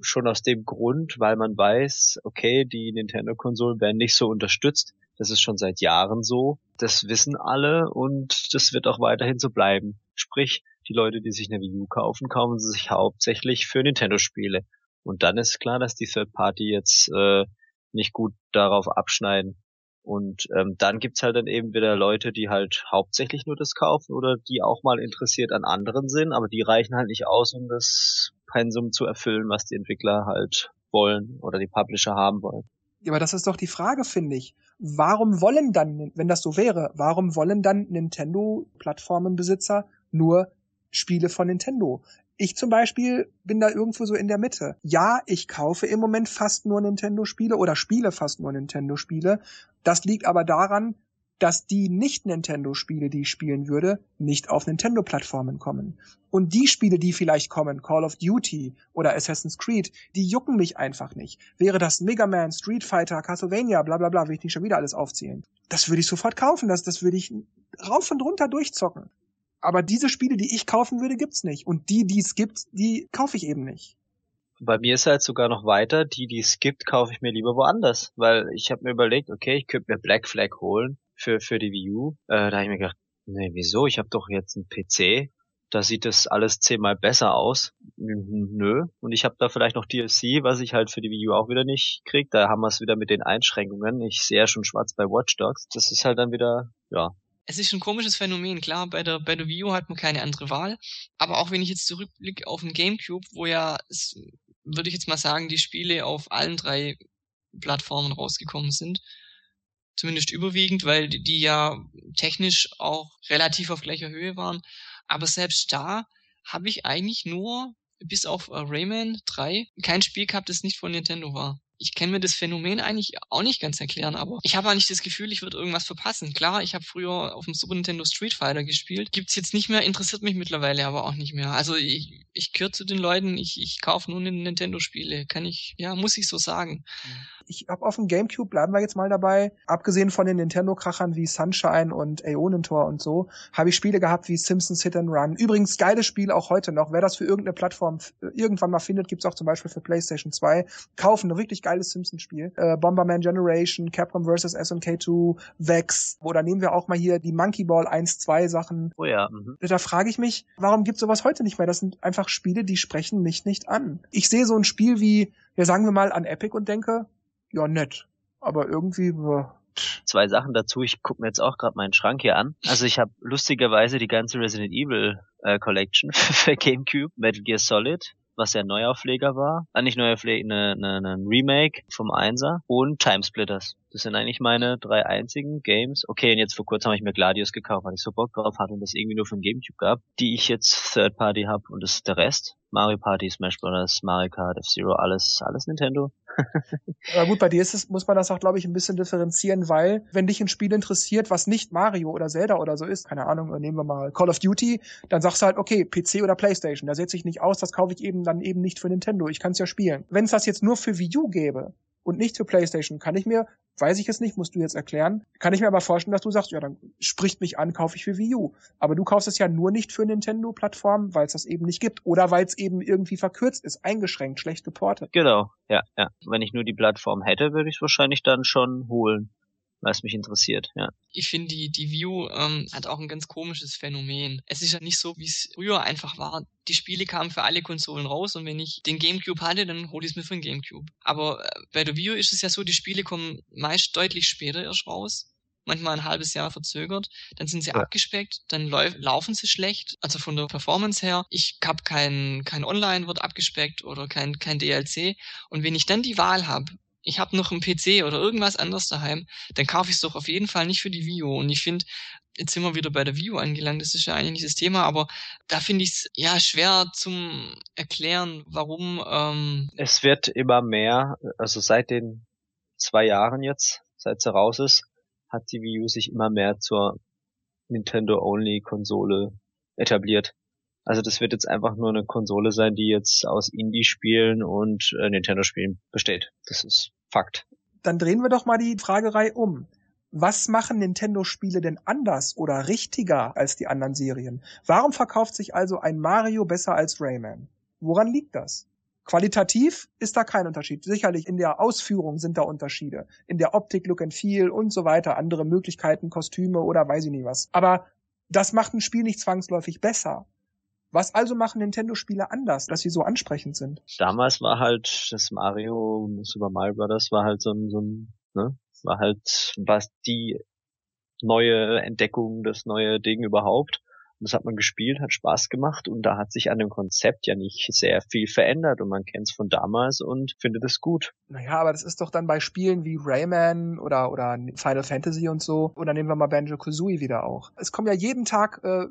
schon aus dem Grund, weil man weiß, okay, die Nintendo-Konsolen werden nicht so unterstützt. Das ist schon seit Jahren so. Das wissen alle und das wird auch weiterhin so bleiben. Sprich, die Leute, die sich eine Wii U kaufen, kaufen sie sich hauptsächlich für Nintendo-Spiele. Und dann ist klar, dass die Third Party jetzt äh, nicht gut darauf abschneiden. Und ähm, dann gibt's halt dann eben wieder Leute, die halt hauptsächlich nur das kaufen oder die auch mal interessiert an anderen sind, aber die reichen halt nicht aus, um das Pensum zu erfüllen, was die Entwickler halt wollen oder die Publisher haben wollen. Ja, aber das ist doch die Frage, finde ich. Warum wollen dann, wenn das so wäre, warum wollen dann Nintendo-Plattformenbesitzer nur Spiele von Nintendo? Ich zum Beispiel bin da irgendwo so in der Mitte. Ja, ich kaufe im Moment fast nur Nintendo-Spiele oder spiele fast nur Nintendo-Spiele. Das liegt aber daran, dass die Nicht-Nintendo-Spiele, die ich spielen würde, nicht auf Nintendo-Plattformen kommen. Und die Spiele, die vielleicht kommen, Call of Duty oder Assassin's Creed, die jucken mich einfach nicht. Wäre das Mega Man, Street Fighter, Castlevania, bla bla bla, will ich nicht schon wieder alles aufzählen. Das würde ich sofort kaufen, das, das würde ich rauf und runter durchzocken. Aber diese Spiele, die ich kaufen würde, gibt's nicht. Und die, die es gibt, die kaufe ich eben nicht. Bei mir ist halt sogar noch weiter, die, die es gibt, kaufe ich mir lieber woanders. Weil ich habe mir überlegt, okay, ich könnte mir Black Flag holen für, für die Wii U. Äh, da habe ich mir gedacht, nee, wieso? Ich habe doch jetzt einen PC. Da sieht das alles zehnmal besser aus. Nö. Und ich habe da vielleicht noch DLC, was ich halt für die Wii U auch wieder nicht krieg. Da haben wir es wieder mit den Einschränkungen. Ich sehe ja schon schwarz bei Watch Dogs. Das ist halt dann wieder, ja, es ist ein komisches Phänomen, klar, bei der, bei der Wii U hat man keine andere Wahl. Aber auch wenn ich jetzt zurückblicke auf den Gamecube, wo ja, würde ich jetzt mal sagen, die Spiele auf allen drei Plattformen rausgekommen sind, zumindest überwiegend, weil die, ja technisch auch relativ auf gleicher Höhe waren. Aber selbst da habe ich eigentlich nur, bis auf äh, Rayman 3, kein Spiel gehabt, das nicht von Nintendo war ich kann mir das Phänomen eigentlich auch nicht ganz erklären, aber ich habe nicht das Gefühl, ich würde irgendwas verpassen. Klar, ich habe früher auf dem Super Nintendo Street Fighter gespielt. Gibt's jetzt nicht mehr, interessiert mich mittlerweile aber auch nicht mehr. Also ich, ich gehöre zu den Leuten, ich, ich kaufe nur Nintendo-Spiele. Kann ich, ja, muss ich so sagen. Ich habe auf dem Gamecube, bleiben wir jetzt mal dabei, abgesehen von den Nintendo-Krachern wie Sunshine und Aeonentor und so, habe ich Spiele gehabt wie Simpsons Hit and Run. Übrigens, geiles Spiel auch heute noch. Wer das für irgendeine Plattform irgendwann mal findet, gibt's auch zum Beispiel für PlayStation 2. Kaufen, ein wirklich geiles Simpsons-Spiel. Äh, Bomberman Generation, Capcom vs. SNK 2, Vex. Oder nehmen wir auch mal hier die Monkey Ball 1-2 Sachen. Oh ja. Mhm. Da frage ich mich, warum gibt's sowas heute nicht mehr? Das sind einfach Spiele, die sprechen mich nicht an. Ich sehe so ein Spiel wie, ja sagen wir mal, an Epic und denke, ja nett. Aber irgendwie, Zwei Sachen dazu. Ich gucke mir jetzt auch gerade meinen Schrank hier an. Also ich habe lustigerweise die ganze Resident Evil äh, Collection (laughs) für GameCube, Metal Gear Solid, was ja Neuaufleger war. Ah, nicht Neuaufleger, ne, ne, ne Remake vom Einser und Timesplitters. Das sind eigentlich meine drei einzigen Games. Okay, und jetzt vor kurzem habe ich mir Gladius gekauft, weil ich so Bock drauf hatte und das irgendwie nur von Gamecube gab, die ich jetzt Third Party habe und das ist der Rest. Mario Party, Smash Bros., Mario Kart, F-Zero, alles, alles Nintendo. (laughs) Aber gut, bei dir ist es, muss man das auch, glaube ich, ein bisschen differenzieren, weil, wenn dich ein Spiel interessiert, was nicht Mario oder Zelda oder so ist, keine Ahnung, nehmen wir mal Call of Duty, dann sagst du halt, okay, PC oder Playstation, da setze ich nicht aus, das kaufe ich eben dann eben nicht für Nintendo, ich kann es ja spielen. Wenn es das jetzt nur für Wii U gäbe, und nicht für PlayStation, kann ich mir, weiß ich jetzt nicht, musst du jetzt erklären, kann ich mir aber vorstellen, dass du sagst, ja, dann spricht mich an, kaufe ich für Wii U. Aber du kaufst es ja nur nicht für Nintendo-Plattformen, weil es das eben nicht gibt oder weil es eben irgendwie verkürzt ist, eingeschränkt, schlecht geportet. Genau, ja, ja. Wenn ich nur die Plattform hätte, würde ich es wahrscheinlich dann schon holen was mich interessiert, ja. Ich finde, die, die View ähm, hat auch ein ganz komisches Phänomen. Es ist ja nicht so, wie es früher einfach war. Die Spiele kamen für alle Konsolen raus und wenn ich den Gamecube hatte, dann hole ich es mir für den Gamecube. Aber äh, bei der View ist es ja so, die Spiele kommen meist deutlich später erst raus manchmal ein halbes Jahr verzögert, dann sind sie ja. abgespeckt, dann laufen sie schlecht, also von der Performance her. Ich hab kein, kein Online wird abgespeckt oder kein, kein DLC. Und wenn ich dann die Wahl habe, ich habe noch einen PC oder irgendwas anderes daheim, dann kaufe ich es doch auf jeden Fall nicht für die Wii U. Und ich finde, jetzt sind wir wieder bei der Wii U angelangt, das ist ja eigentlich das Thema, aber da finde ich es ja schwer zum erklären, warum. Ähm es wird immer mehr, also seit den zwei Jahren jetzt, seit sie raus ist, hat die Wii U sich immer mehr zur Nintendo-Only-Konsole etabliert. Also das wird jetzt einfach nur eine Konsole sein, die jetzt aus Indie-Spielen und äh, Nintendo-Spielen besteht. Das ist Fakt. Dann drehen wir doch mal die Fragerei um. Was machen Nintendo-Spiele denn anders oder richtiger als die anderen Serien? Warum verkauft sich also ein Mario besser als Rayman? Woran liegt das? Qualitativ ist da kein Unterschied. Sicherlich in der Ausführung sind da Unterschiede. In der Optik, Look and Feel und so weiter, andere Möglichkeiten, Kostüme oder weiß ich nicht was. Aber das macht ein Spiel nicht zwangsläufig besser. Was also machen Nintendo-Spiele anders, dass sie so ansprechend sind? Damals war halt das Mario, Super Mario Bros. war halt so ein, so ein ne, war halt was die neue Entdeckung, das neue Ding überhaupt. Das hat man gespielt, hat Spaß gemacht und da hat sich an dem Konzept ja nicht sehr viel verändert und man kennt es von damals und findet es gut. Naja, aber das ist doch dann bei Spielen wie Rayman oder, oder Final Fantasy und so. Oder nehmen wir mal Banjo-Kazooie wieder auch. Es kommen ja jeden Tag, äh,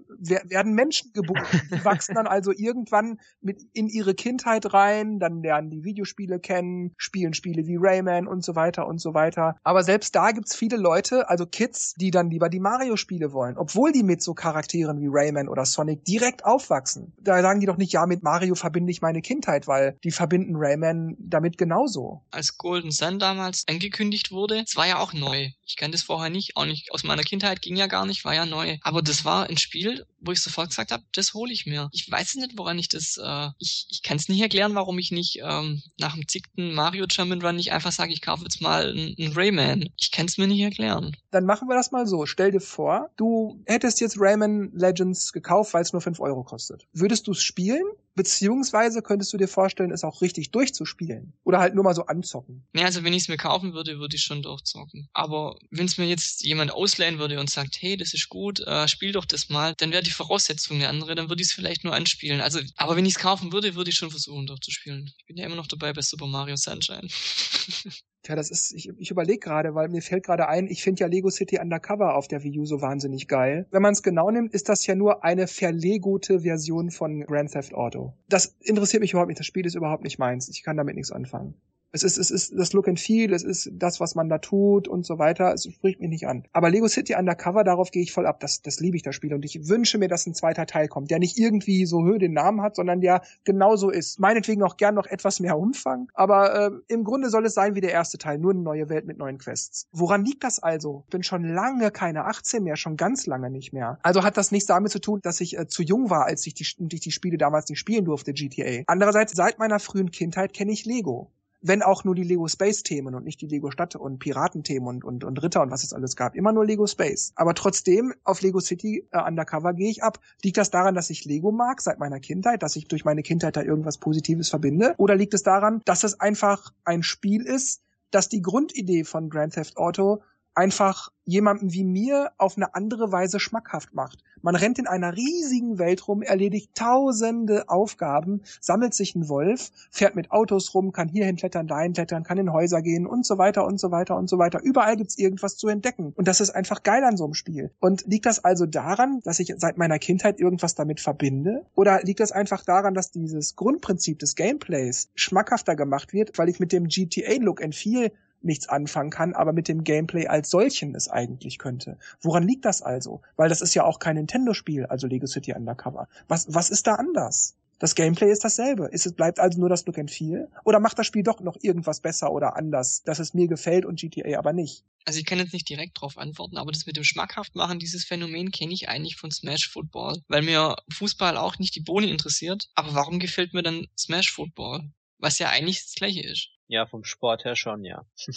werden Menschen geboren. Die (laughs) wachsen dann also irgendwann mit in ihre Kindheit rein, dann lernen die Videospiele kennen, spielen Spiele wie Rayman und so weiter und so weiter. Aber selbst da gibt's viele Leute, also Kids, die dann lieber die Mario-Spiele wollen. Obwohl die mit so Charakteren wie Rayman oder Sonic direkt aufwachsen. Da sagen die doch nicht, ja, mit Mario verbinde ich meine Kindheit, weil die verbinden Rayman damit genauso. Als Golden Sun damals angekündigt wurde, es war ja auch neu. Ich kannte es vorher nicht, auch nicht aus meiner Kindheit, ging ja gar nicht, war ja neu. Aber das war ein Spiel, wo ich sofort gesagt habe, das hole ich mir. Ich weiß nicht, woran ich das, äh, ich, ich kann es nicht erklären, warum ich nicht ähm, nach dem zickten Mario Jump'n'Run nicht einfach sage, ich kaufe jetzt mal einen Rayman. Ich kann es mir nicht erklären. Dann machen wir das mal so. Stell dir vor, du hättest jetzt Rayman Legends gekauft, weil es nur 5 Euro kostet. Würdest du es spielen? Beziehungsweise könntest du dir vorstellen, es auch richtig durchzuspielen? Oder halt nur mal so anzocken? Ja, also wenn ich es mir kaufen würde, würde ich schon durchzocken. Aber wenn es mir jetzt jemand ausleihen würde und sagt, hey, das ist gut, äh, spiel doch das mal, dann wäre die Voraussetzung eine andere, dann würde ich es vielleicht nur anspielen. Also, aber wenn ich es kaufen würde, würde ich schon versuchen durchzuspielen. Ich bin ja immer noch dabei bei Super Mario Sunshine. (laughs) Tja, das ist, ich, ich überlege gerade, weil mir fällt gerade ein, ich finde ja Lego City Undercover auf der Wii U so wahnsinnig geil. Wenn man es genau nimmt, ist das ja nur eine verlegote Version von Grand Theft Auto. Das interessiert mich überhaupt nicht, das Spiel ist überhaupt nicht meins. Ich kann damit nichts anfangen. Es ist, es ist das Look and Feel, es ist das, was man da tut und so weiter. Es spricht mich nicht an. Aber Lego City Undercover, darauf gehe ich voll ab. Das, das liebe ich, das Spiel. Und ich wünsche mir, dass ein zweiter Teil kommt, der nicht irgendwie so Höhe den Namen hat, sondern der genauso ist. Meinetwegen auch gern noch etwas mehr Umfang. Aber äh, im Grunde soll es sein wie der erste Teil. Nur eine neue Welt mit neuen Quests. Woran liegt das also? Ich bin schon lange keine 18 mehr, schon ganz lange nicht mehr. Also hat das nichts damit zu tun, dass ich äh, zu jung war, als ich die, ich die Spiele damals nicht spielen durfte, GTA. Andererseits, seit meiner frühen Kindheit kenne ich Lego wenn auch nur die Lego Space Themen und nicht die Lego Stadt und Piratenthemen und, und, und Ritter und was es alles gab. Immer nur Lego Space. Aber trotzdem, auf Lego City äh, Undercover gehe ich ab. Liegt das daran, dass ich Lego mag seit meiner Kindheit, dass ich durch meine Kindheit da irgendwas Positives verbinde? Oder liegt es daran, dass es einfach ein Spiel ist, das die Grundidee von Grand Theft Auto einfach jemandem wie mir auf eine andere Weise schmackhaft macht. Man rennt in einer riesigen Welt rum, erledigt tausende Aufgaben, sammelt sich einen Wolf, fährt mit Autos rum, kann hierhin klettern, dahin klettern, kann in Häuser gehen und so weiter und so weiter und so weiter. Überall gibt's irgendwas zu entdecken. Und das ist einfach geil an so einem Spiel. Und liegt das also daran, dass ich seit meiner Kindheit irgendwas damit verbinde? Oder liegt das einfach daran, dass dieses Grundprinzip des Gameplays schmackhafter gemacht wird, weil ich mit dem GTA-Look and Feel nichts anfangen kann, aber mit dem Gameplay als solchen es eigentlich könnte. Woran liegt das also? Weil das ist ja auch kein Nintendo-Spiel, also Lego City Undercover. Was, was ist da anders? Das Gameplay ist dasselbe. Ist es bleibt also nur das Look and Feel? Oder macht das Spiel doch noch irgendwas besser oder anders, dass es mir gefällt und GTA aber nicht? Also ich kann jetzt nicht direkt darauf antworten, aber das mit dem Schmackhaft machen, dieses Phänomen kenne ich eigentlich von Smash Football, weil mir Fußball auch nicht die Bohne interessiert. Aber warum gefällt mir dann Smash Football? Was ja eigentlich das gleiche ist. Ja, vom Sport her schon, ja. (laughs)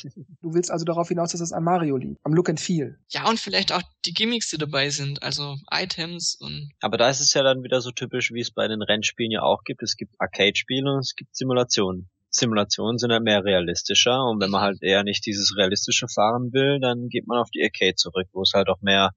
du willst also darauf hinaus, dass es an Mario liegt, am Look and Feel. Ja, und vielleicht auch die Gimmicks, die dabei sind, also Items und. Aber da ist es ja dann wieder so typisch, wie es bei den Rennspielen ja auch gibt. Es gibt Arcade-Spiele und es gibt Simulationen. Simulationen sind ja mehr realistischer und wenn man halt eher nicht dieses realistische fahren will, dann geht man auf die Arcade zurück, wo es halt auch mehr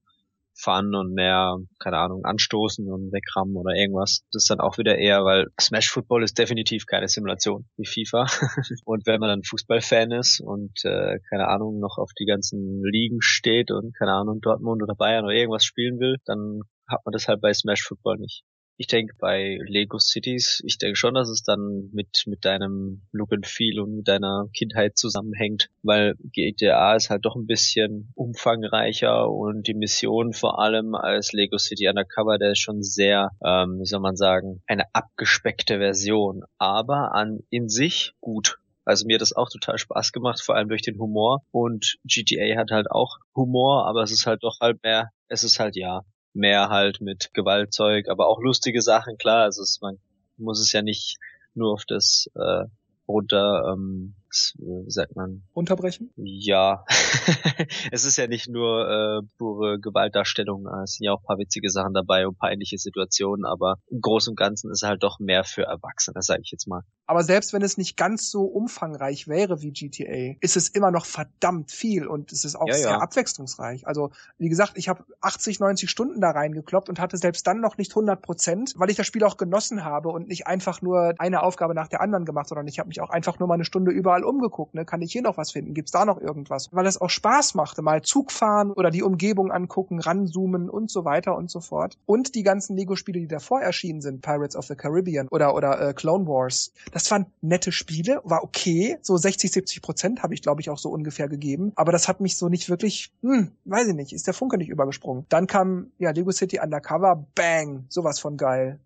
Fun und mehr, keine Ahnung, anstoßen und wegrammen oder irgendwas. Das ist dann auch wieder eher, weil Smash Football ist definitiv keine Simulation wie FIFA. (laughs) und wenn man dann Fußballfan ist und äh, keine Ahnung noch auf die ganzen Ligen steht und keine Ahnung Dortmund oder Bayern oder irgendwas spielen will, dann hat man das halt bei Smash Football nicht. Ich denke bei Lego Cities, ich denke schon, dass es dann mit, mit deinem Look and Feel und mit deiner Kindheit zusammenhängt, weil GTA ist halt doch ein bisschen umfangreicher und die Mission vor allem als Lego City Undercover, der ist schon sehr, ähm, wie soll man sagen, eine abgespeckte Version, aber an in sich gut. Also mir hat das auch total Spaß gemacht, vor allem durch den Humor. Und GTA hat halt auch Humor, aber es ist halt doch halt mehr, es ist halt ja, mehr halt mit Gewaltzeug, aber auch lustige Sachen, klar. Also es, man muss es ja nicht nur auf das äh, runter, ähm, wie sagt man? Unterbrechen? Ja. (laughs) es ist ja nicht nur äh, pure Gewaltdarstellung, es sind ja auch ein paar witzige Sachen dabei und peinliche Situationen, aber im Großen und Ganzen ist es halt doch mehr für Erwachsene, sage ich jetzt mal. Aber selbst wenn es nicht ganz so umfangreich wäre wie GTA, ist es immer noch verdammt viel und es ist auch ja, sehr ja. abwechslungsreich. Also, wie gesagt, ich habe 80, 90 Stunden da reingekloppt und hatte selbst dann noch nicht 100 Prozent, weil ich das Spiel auch genossen habe und nicht einfach nur eine Aufgabe nach der anderen gemacht, sondern ich habe mich auch einfach nur mal eine Stunde überall umgeguckt. Ne? Kann ich hier noch was finden? Gibt's da noch irgendwas? Weil es auch Spaß machte, mal Zug fahren oder die Umgebung angucken, ranzoomen und so weiter und so fort. Und die ganzen Lego-Spiele, die davor erschienen sind, Pirates of the Caribbean oder oder äh, Clone Wars, das waren nette Spiele, war okay. So 60, 70 Prozent habe ich, glaube ich, auch so ungefähr gegeben. Aber das hat mich so nicht wirklich, hm, weiß ich nicht, ist der Funke nicht übergesprungen. Dann kam, ja, Lego City Undercover, bang, sowas von geil.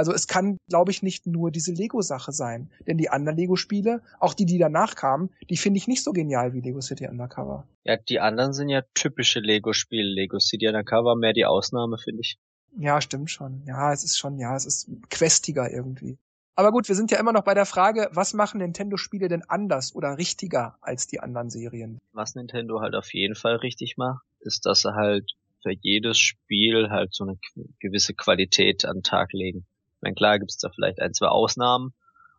Also es kann, glaube ich, nicht nur diese Lego-Sache sein. Denn die anderen Lego-Spiele, auch die, die danach kamen, die finde ich nicht so genial wie Lego City Undercover. Ja, die anderen sind ja typische Lego-Spiele. Lego City Undercover mehr die Ausnahme, finde ich. Ja, stimmt schon. Ja, es ist schon, ja, es ist questiger irgendwie. Aber gut, wir sind ja immer noch bei der Frage, was machen Nintendo-Spiele denn anders oder richtiger als die anderen Serien? Was Nintendo halt auf jeden Fall richtig macht, ist, dass sie halt für jedes Spiel halt so eine gewisse Qualität an den Tag legen. Meine, klar gibt es da vielleicht ein, zwei Ausnahmen,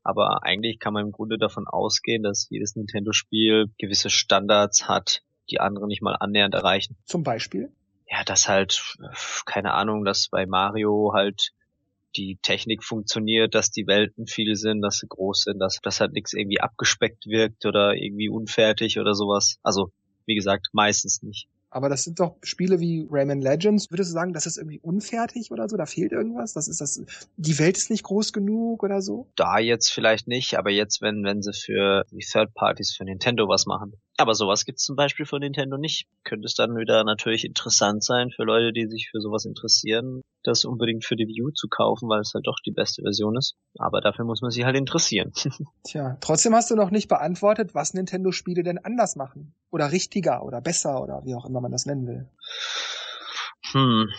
aber eigentlich kann man im Grunde davon ausgehen, dass jedes Nintendo-Spiel gewisse Standards hat, die andere nicht mal annähernd erreichen. Zum Beispiel? Ja, dass halt, keine Ahnung, dass bei Mario halt die Technik funktioniert, dass die Welten viel sind, dass sie groß sind, dass, dass halt nichts irgendwie abgespeckt wirkt oder irgendwie unfertig oder sowas. Also, wie gesagt, meistens nicht. Aber das sind doch Spiele wie Rayman Legends. Würdest du sagen, das ist irgendwie unfertig oder so? Da fehlt irgendwas? Das ist das, die Welt ist nicht groß genug oder so? Da jetzt vielleicht nicht, aber jetzt, wenn, wenn sie für die Third Parties für Nintendo was machen. Aber sowas gibt's zum Beispiel von Nintendo nicht. Könnte es dann wieder natürlich interessant sein für Leute, die sich für sowas interessieren, das unbedingt für die View zu kaufen, weil es halt doch die beste Version ist. Aber dafür muss man sich halt interessieren. (laughs) Tja, trotzdem hast du noch nicht beantwortet, was Nintendo-Spiele denn anders machen. Oder richtiger oder besser oder wie auch immer man das nennen will. Hm.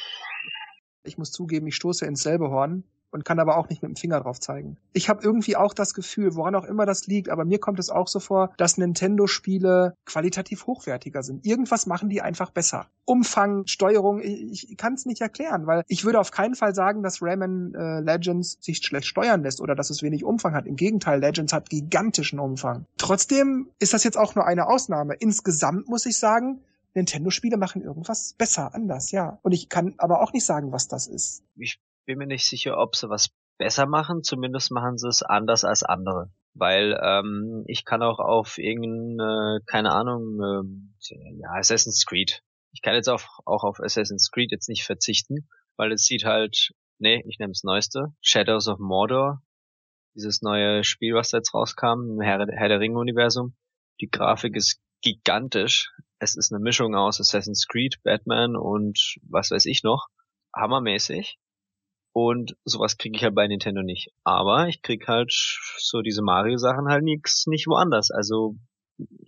Ich muss zugeben, ich stoße ins selbe Horn und kann aber auch nicht mit dem Finger drauf zeigen. Ich habe irgendwie auch das Gefühl, woran auch immer das liegt, aber mir kommt es auch so vor, dass Nintendo-Spiele qualitativ hochwertiger sind. Irgendwas machen die einfach besser. Umfang, Steuerung, ich, ich kann es nicht erklären, weil ich würde auf keinen Fall sagen, dass Rayman äh, Legends sich schlecht steuern lässt oder dass es wenig Umfang hat. Im Gegenteil, Legends hat gigantischen Umfang. Trotzdem ist das jetzt auch nur eine Ausnahme. Insgesamt muss ich sagen, Nintendo-Spiele machen irgendwas besser, anders, ja. Und ich kann aber auch nicht sagen, was das ist. Ich bin mir nicht sicher, ob sie was besser machen. Zumindest machen sie es anders als andere. Weil ähm, ich kann auch auf irgendeine, keine Ahnung, äh, ja, Assassin's Creed. Ich kann jetzt auch, auch auf Assassin's Creed jetzt nicht verzichten, weil es sieht halt, nee, ich nehme das Neueste, Shadows of Mordor, dieses neue Spiel, was da jetzt rauskam, im Herr, Herr der Ringe-Universum. Die Grafik ist gigantisch. Es ist eine Mischung aus Assassin's Creed, Batman und was weiß ich noch. Hammermäßig. Und sowas kriege ich halt bei Nintendo nicht. Aber ich krieg halt so diese Mario-Sachen halt nix, nicht woanders. Also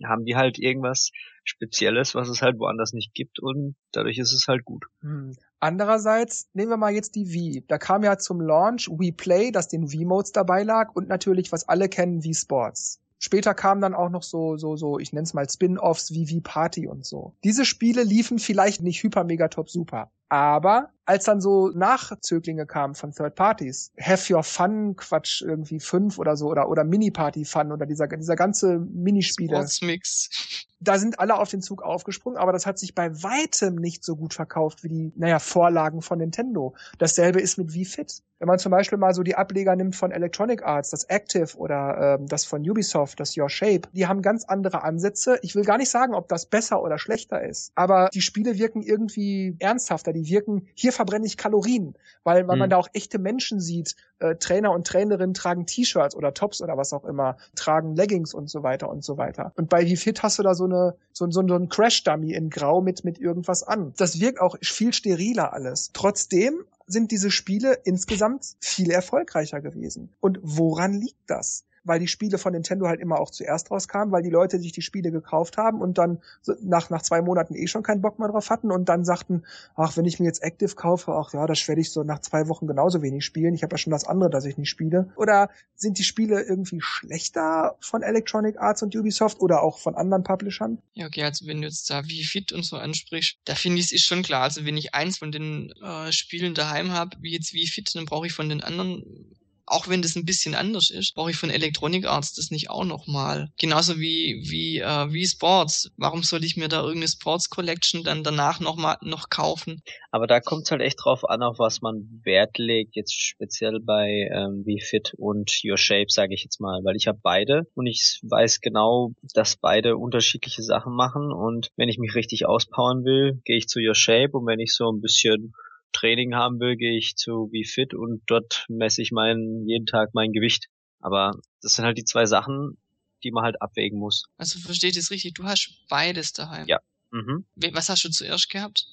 haben die halt irgendwas Spezielles, was es halt woanders nicht gibt und dadurch ist es halt gut. Hm. Andererseits nehmen wir mal jetzt die Wii. Da kam ja zum Launch Wii Play, das den Wii-Modes dabei lag und natürlich, was alle kennen, Wii Sports. Später kamen dann auch noch so, so, so, ich nenne es mal Spin-offs wie Wii Party und so. Diese Spiele liefen vielleicht nicht hyper, mega, top, super. Aber als dann so Nachzöglinge kamen von Third Parties, Have Your Fun Quatsch irgendwie fünf oder so oder oder Mini Party Fun oder dieser dieser ganze Minispiele. Sportsmix. Da sind alle auf den Zug aufgesprungen, aber das hat sich bei weitem nicht so gut verkauft wie die, naja, Vorlagen von Nintendo. Dasselbe ist mit Wii Fit. Wenn man zum Beispiel mal so die Ableger nimmt von Electronic Arts, das Active oder ähm, das von Ubisoft, das Your Shape, die haben ganz andere Ansätze. Ich will gar nicht sagen, ob das besser oder schlechter ist, aber die Spiele wirken irgendwie ernsthafter, die wirken, hier verbrenne ich Kalorien, weil, weil mhm. man da auch echte Menschen sieht. Äh, Trainer und Trainerinnen tragen T-Shirts oder Tops oder was auch immer, tragen Leggings und so weiter und so weiter. Und bei Wie Fit hast du da so eine so, so, so ein Crash-Dummy in Grau mit mit irgendwas an. Das wirkt auch viel steriler alles. Trotzdem sind diese Spiele insgesamt viel erfolgreicher gewesen. Und woran liegt das? Weil die Spiele von Nintendo halt immer auch zuerst rauskamen, weil die Leute sich die Spiele gekauft haben und dann nach, nach zwei Monaten eh schon keinen Bock mehr drauf hatten und dann sagten, ach, wenn ich mir jetzt Active kaufe, ach ja, das werde ich so nach zwei Wochen genauso wenig spielen. Ich habe ja schon das andere, das ich nicht spiele. Oder sind die Spiele irgendwie schlechter von Electronic Arts und Ubisoft oder auch von anderen Publishern? Ja, okay, also wenn du jetzt da wie Fit und so ansprichst, da finde ich es ist schon klar. Also wenn ich eins von den äh, Spielen daheim habe, wie jetzt wie Fit, dann brauche ich von den anderen auch wenn das ein bisschen anders ist, brauche ich von Electronic Arts das nicht auch nochmal. Genauso wie, wie, äh, wie Sports. Warum soll ich mir da irgendeine Sports Collection dann danach nochmal noch kaufen? Aber da kommt es halt echt drauf an, auf was man Wert legt, jetzt speziell bei ähm, wie Fit und Your Shape, sage ich jetzt mal, weil ich habe beide und ich weiß genau, dass beide unterschiedliche Sachen machen und wenn ich mich richtig auspowern will, gehe ich zu Your Shape und wenn ich so ein bisschen Training haben will, gehe ich zu Wie Fit und dort messe ich meinen jeden Tag mein Gewicht. Aber das sind halt die zwei Sachen, die man halt abwägen muss. Also versteht es richtig, du hast beides daheim. Ja. Mhm. Was hast du zuerst gehabt?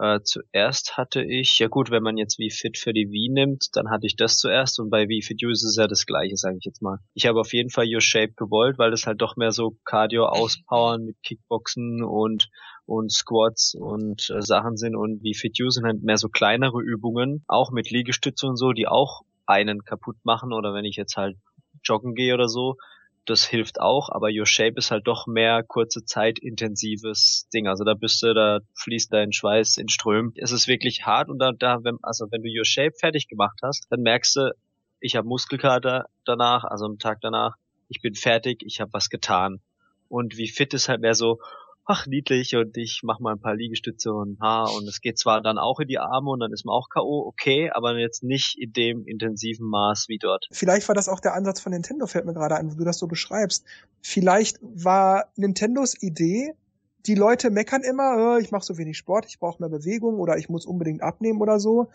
Äh, zuerst hatte ich, ja gut, wenn man jetzt wie Fit für die Wii nimmt, dann hatte ich das zuerst und bei Wii Fit U ist es ja das gleiche, sage ich jetzt mal. Ich habe auf jeden Fall Your Shape gewollt, weil das halt doch mehr so Cardio auspowern mit Kickboxen und und Squats und äh, Sachen sind und wie Fit You sind halt mehr so kleinere Übungen, auch mit Liegestütze und so, die auch einen kaputt machen oder wenn ich jetzt halt joggen gehe oder so, das hilft auch, aber Your Shape ist halt doch mehr kurze Zeit intensives Ding. Also da bist du, da fließt dein Schweiß in Strömen. Es ist wirklich hart und da, da wenn, also wenn du Your Shape fertig gemacht hast, dann merkst du, ich habe Muskelkater danach, also am Tag danach, ich bin fertig, ich habe was getan. Und wie fit ist halt mehr so, ach niedlich und ich mach mal ein paar Liegestütze und ha und es geht zwar dann auch in die Arme und dann ist man auch KO, okay, aber jetzt nicht in dem intensiven Maß wie dort. Vielleicht war das auch der Ansatz von Nintendo, fällt mir gerade ein, wo du das so beschreibst. Vielleicht war Nintendos Idee, die Leute meckern immer, äh, ich mache so wenig Sport, ich brauche mehr Bewegung oder ich muss unbedingt abnehmen oder so.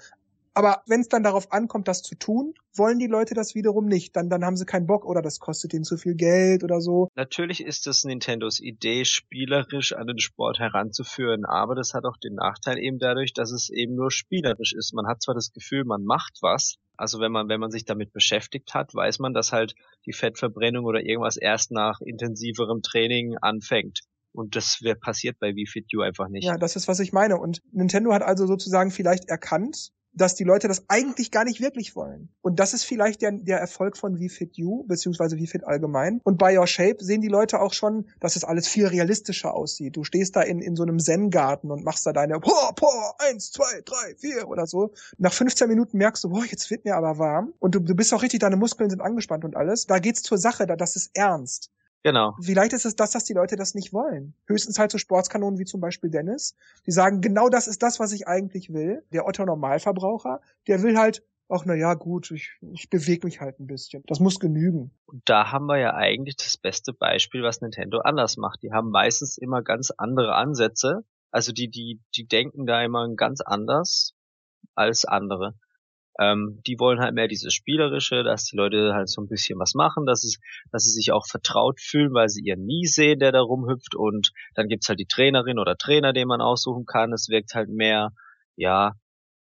Aber wenn es dann darauf ankommt, das zu tun, wollen die Leute das wiederum nicht. Dann, dann haben sie keinen Bock oder das kostet ihnen zu viel Geld oder so. Natürlich ist es Nintendos Idee, spielerisch an den Sport heranzuführen, aber das hat auch den Nachteil eben dadurch, dass es eben nur spielerisch ist. Man hat zwar das Gefühl, man macht was, also wenn man, wenn man sich damit beschäftigt hat, weiß man, dass halt die Fettverbrennung oder irgendwas erst nach intensiverem Training anfängt. Und das wäre passiert bei Wii Fit U einfach nicht. Ja, das ist, was ich meine. Und Nintendo hat also sozusagen vielleicht erkannt, dass die Leute das eigentlich gar nicht wirklich wollen. Und das ist vielleicht der, der Erfolg von Fit You, beziehungsweise Fit allgemein. Und bei Your Shape sehen die Leute auch schon, dass es alles viel realistischer aussieht. Du stehst da in, in so einem Zen-Garten und machst da deine poh, poh, eins, zwei, drei, vier oder so. Nach 15 Minuten merkst du, boah, jetzt wird mir aber warm. Und du, du bist auch richtig, deine Muskeln sind angespannt und alles. Da geht's zur Sache, da, das ist ernst. Genau. Vielleicht ist es das, dass die Leute das nicht wollen. Höchstens halt so Sportskanonen wie zum Beispiel Dennis. Die sagen, genau das ist das, was ich eigentlich will. Der Otto Normalverbraucher, der will halt, ach na ja, gut, ich, ich bewege mich halt ein bisschen. Das muss genügen. Und da haben wir ja eigentlich das beste Beispiel, was Nintendo anders macht. Die haben meistens immer ganz andere Ansätze. Also die, die, die denken da immer ganz anders als andere. Ähm, die wollen halt mehr dieses Spielerische, dass die Leute halt so ein bisschen was machen, dass es, dass sie sich auch vertraut fühlen, weil sie ihren Nie sehen, der da rumhüpft und dann gibt's halt die Trainerin oder Trainer, den man aussuchen kann. Es wirkt halt mehr, ja,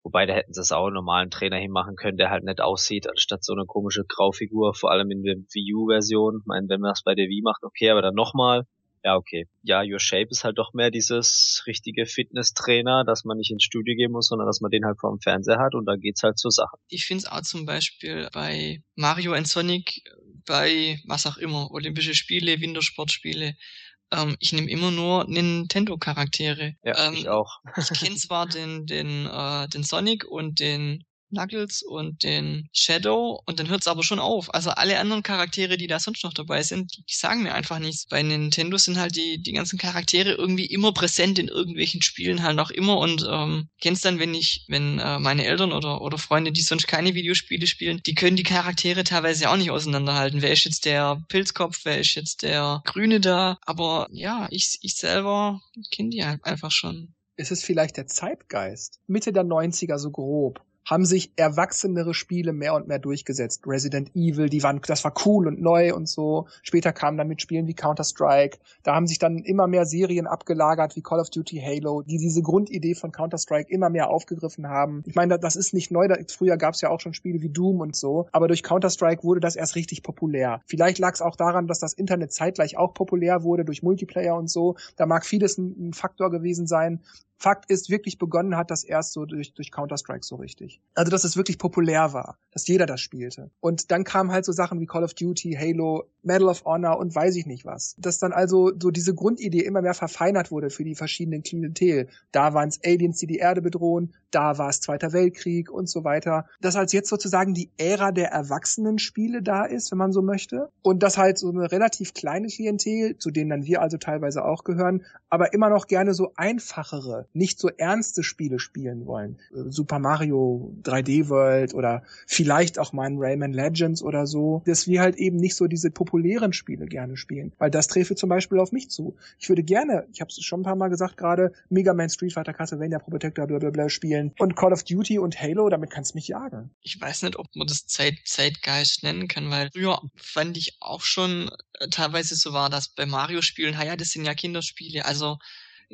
Wobei, da hätten sie es auch einen normalen Trainer hinmachen können, der halt nett aussieht, anstatt so eine komische Graufigur, vor allem in der Wii U-Version. Ich meine, wenn man das bei der Wii macht, okay, aber dann nochmal. Ja, okay. Ja, Your Shape ist halt doch mehr dieses richtige Fitness-Trainer, dass man nicht ins Studio gehen muss, sondern dass man den halt vor dem Fernseher hat und da geht's halt zur Sache. Ich finde es auch zum Beispiel bei Mario und Sonic, bei was auch immer, Olympische Spiele, Wintersportspiele, ähm, ich nehme immer nur Nintendo-Charaktere. Ja, ähm, ich auch. ich kenne zwar den, den, äh, den Sonic und den Knuckles und den Shadow und dann hört's aber schon auf. Also alle anderen Charaktere, die da sonst noch dabei sind, die, sagen mir einfach nichts. Bei Nintendo sind halt die, die ganzen Charaktere irgendwie immer präsent in irgendwelchen Spielen halt auch immer und ähm, kennst dann, wenn ich, wenn äh, meine Eltern oder, oder Freunde, die sonst keine Videospiele spielen, die können die Charaktere teilweise auch nicht auseinanderhalten. Wer ist jetzt der Pilzkopf, wer ist jetzt der Grüne da? Aber ja, ich, ich selber kenne die halt einfach schon. Ist es vielleicht der Zeitgeist? Mitte der 90er so grob haben sich erwachsenere Spiele mehr und mehr durchgesetzt. Resident Evil, die waren, das war cool und neu und so. Später kamen dann mit Spielen wie Counter-Strike. Da haben sich dann immer mehr Serien abgelagert wie Call of Duty Halo, die diese Grundidee von Counter-Strike immer mehr aufgegriffen haben. Ich meine, das ist nicht neu. Früher gab es ja auch schon Spiele wie Doom und so. Aber durch Counter-Strike wurde das erst richtig populär. Vielleicht lag es auch daran, dass das Internet zeitgleich auch populär wurde durch Multiplayer und so. Da mag vieles ein, ein Faktor gewesen sein. Fakt ist, wirklich begonnen hat das erst so durch, durch Counter-Strike so richtig. Also, dass es wirklich populär war, dass jeder das spielte. Und dann kamen halt so Sachen wie Call of Duty, Halo, Medal of Honor und weiß ich nicht was. Dass dann also so diese Grundidee immer mehr verfeinert wurde für die verschiedenen Klientel. Da waren es Aliens, die die Erde bedrohen, da war es Zweiter Weltkrieg und so weiter. Dass als jetzt sozusagen die Ära der Erwachsenen-Spiele da ist, wenn man so möchte. Und dass halt so eine relativ kleine Klientel, zu denen dann wir also teilweise auch gehören, aber immer noch gerne so einfachere nicht so ernste Spiele spielen wollen. Äh, Super Mario 3D World oder vielleicht auch ein Rayman Legends oder so, dass wir halt eben nicht so diese populären Spiele gerne spielen. Weil das träfe zum Beispiel auf mich zu. Ich würde gerne, ich habe es schon ein paar Mal gesagt gerade, Mega Man Street Fighter Castlevania Protector blablabla spielen und Call of Duty und Halo, damit kannst mich jagen. Ich weiß nicht, ob man das Zeit Zeitgeist nennen kann, weil früher fand ich auch schon äh, teilweise so war, dass bei Mario-Spielen, ja, das sind ja Kinderspiele, also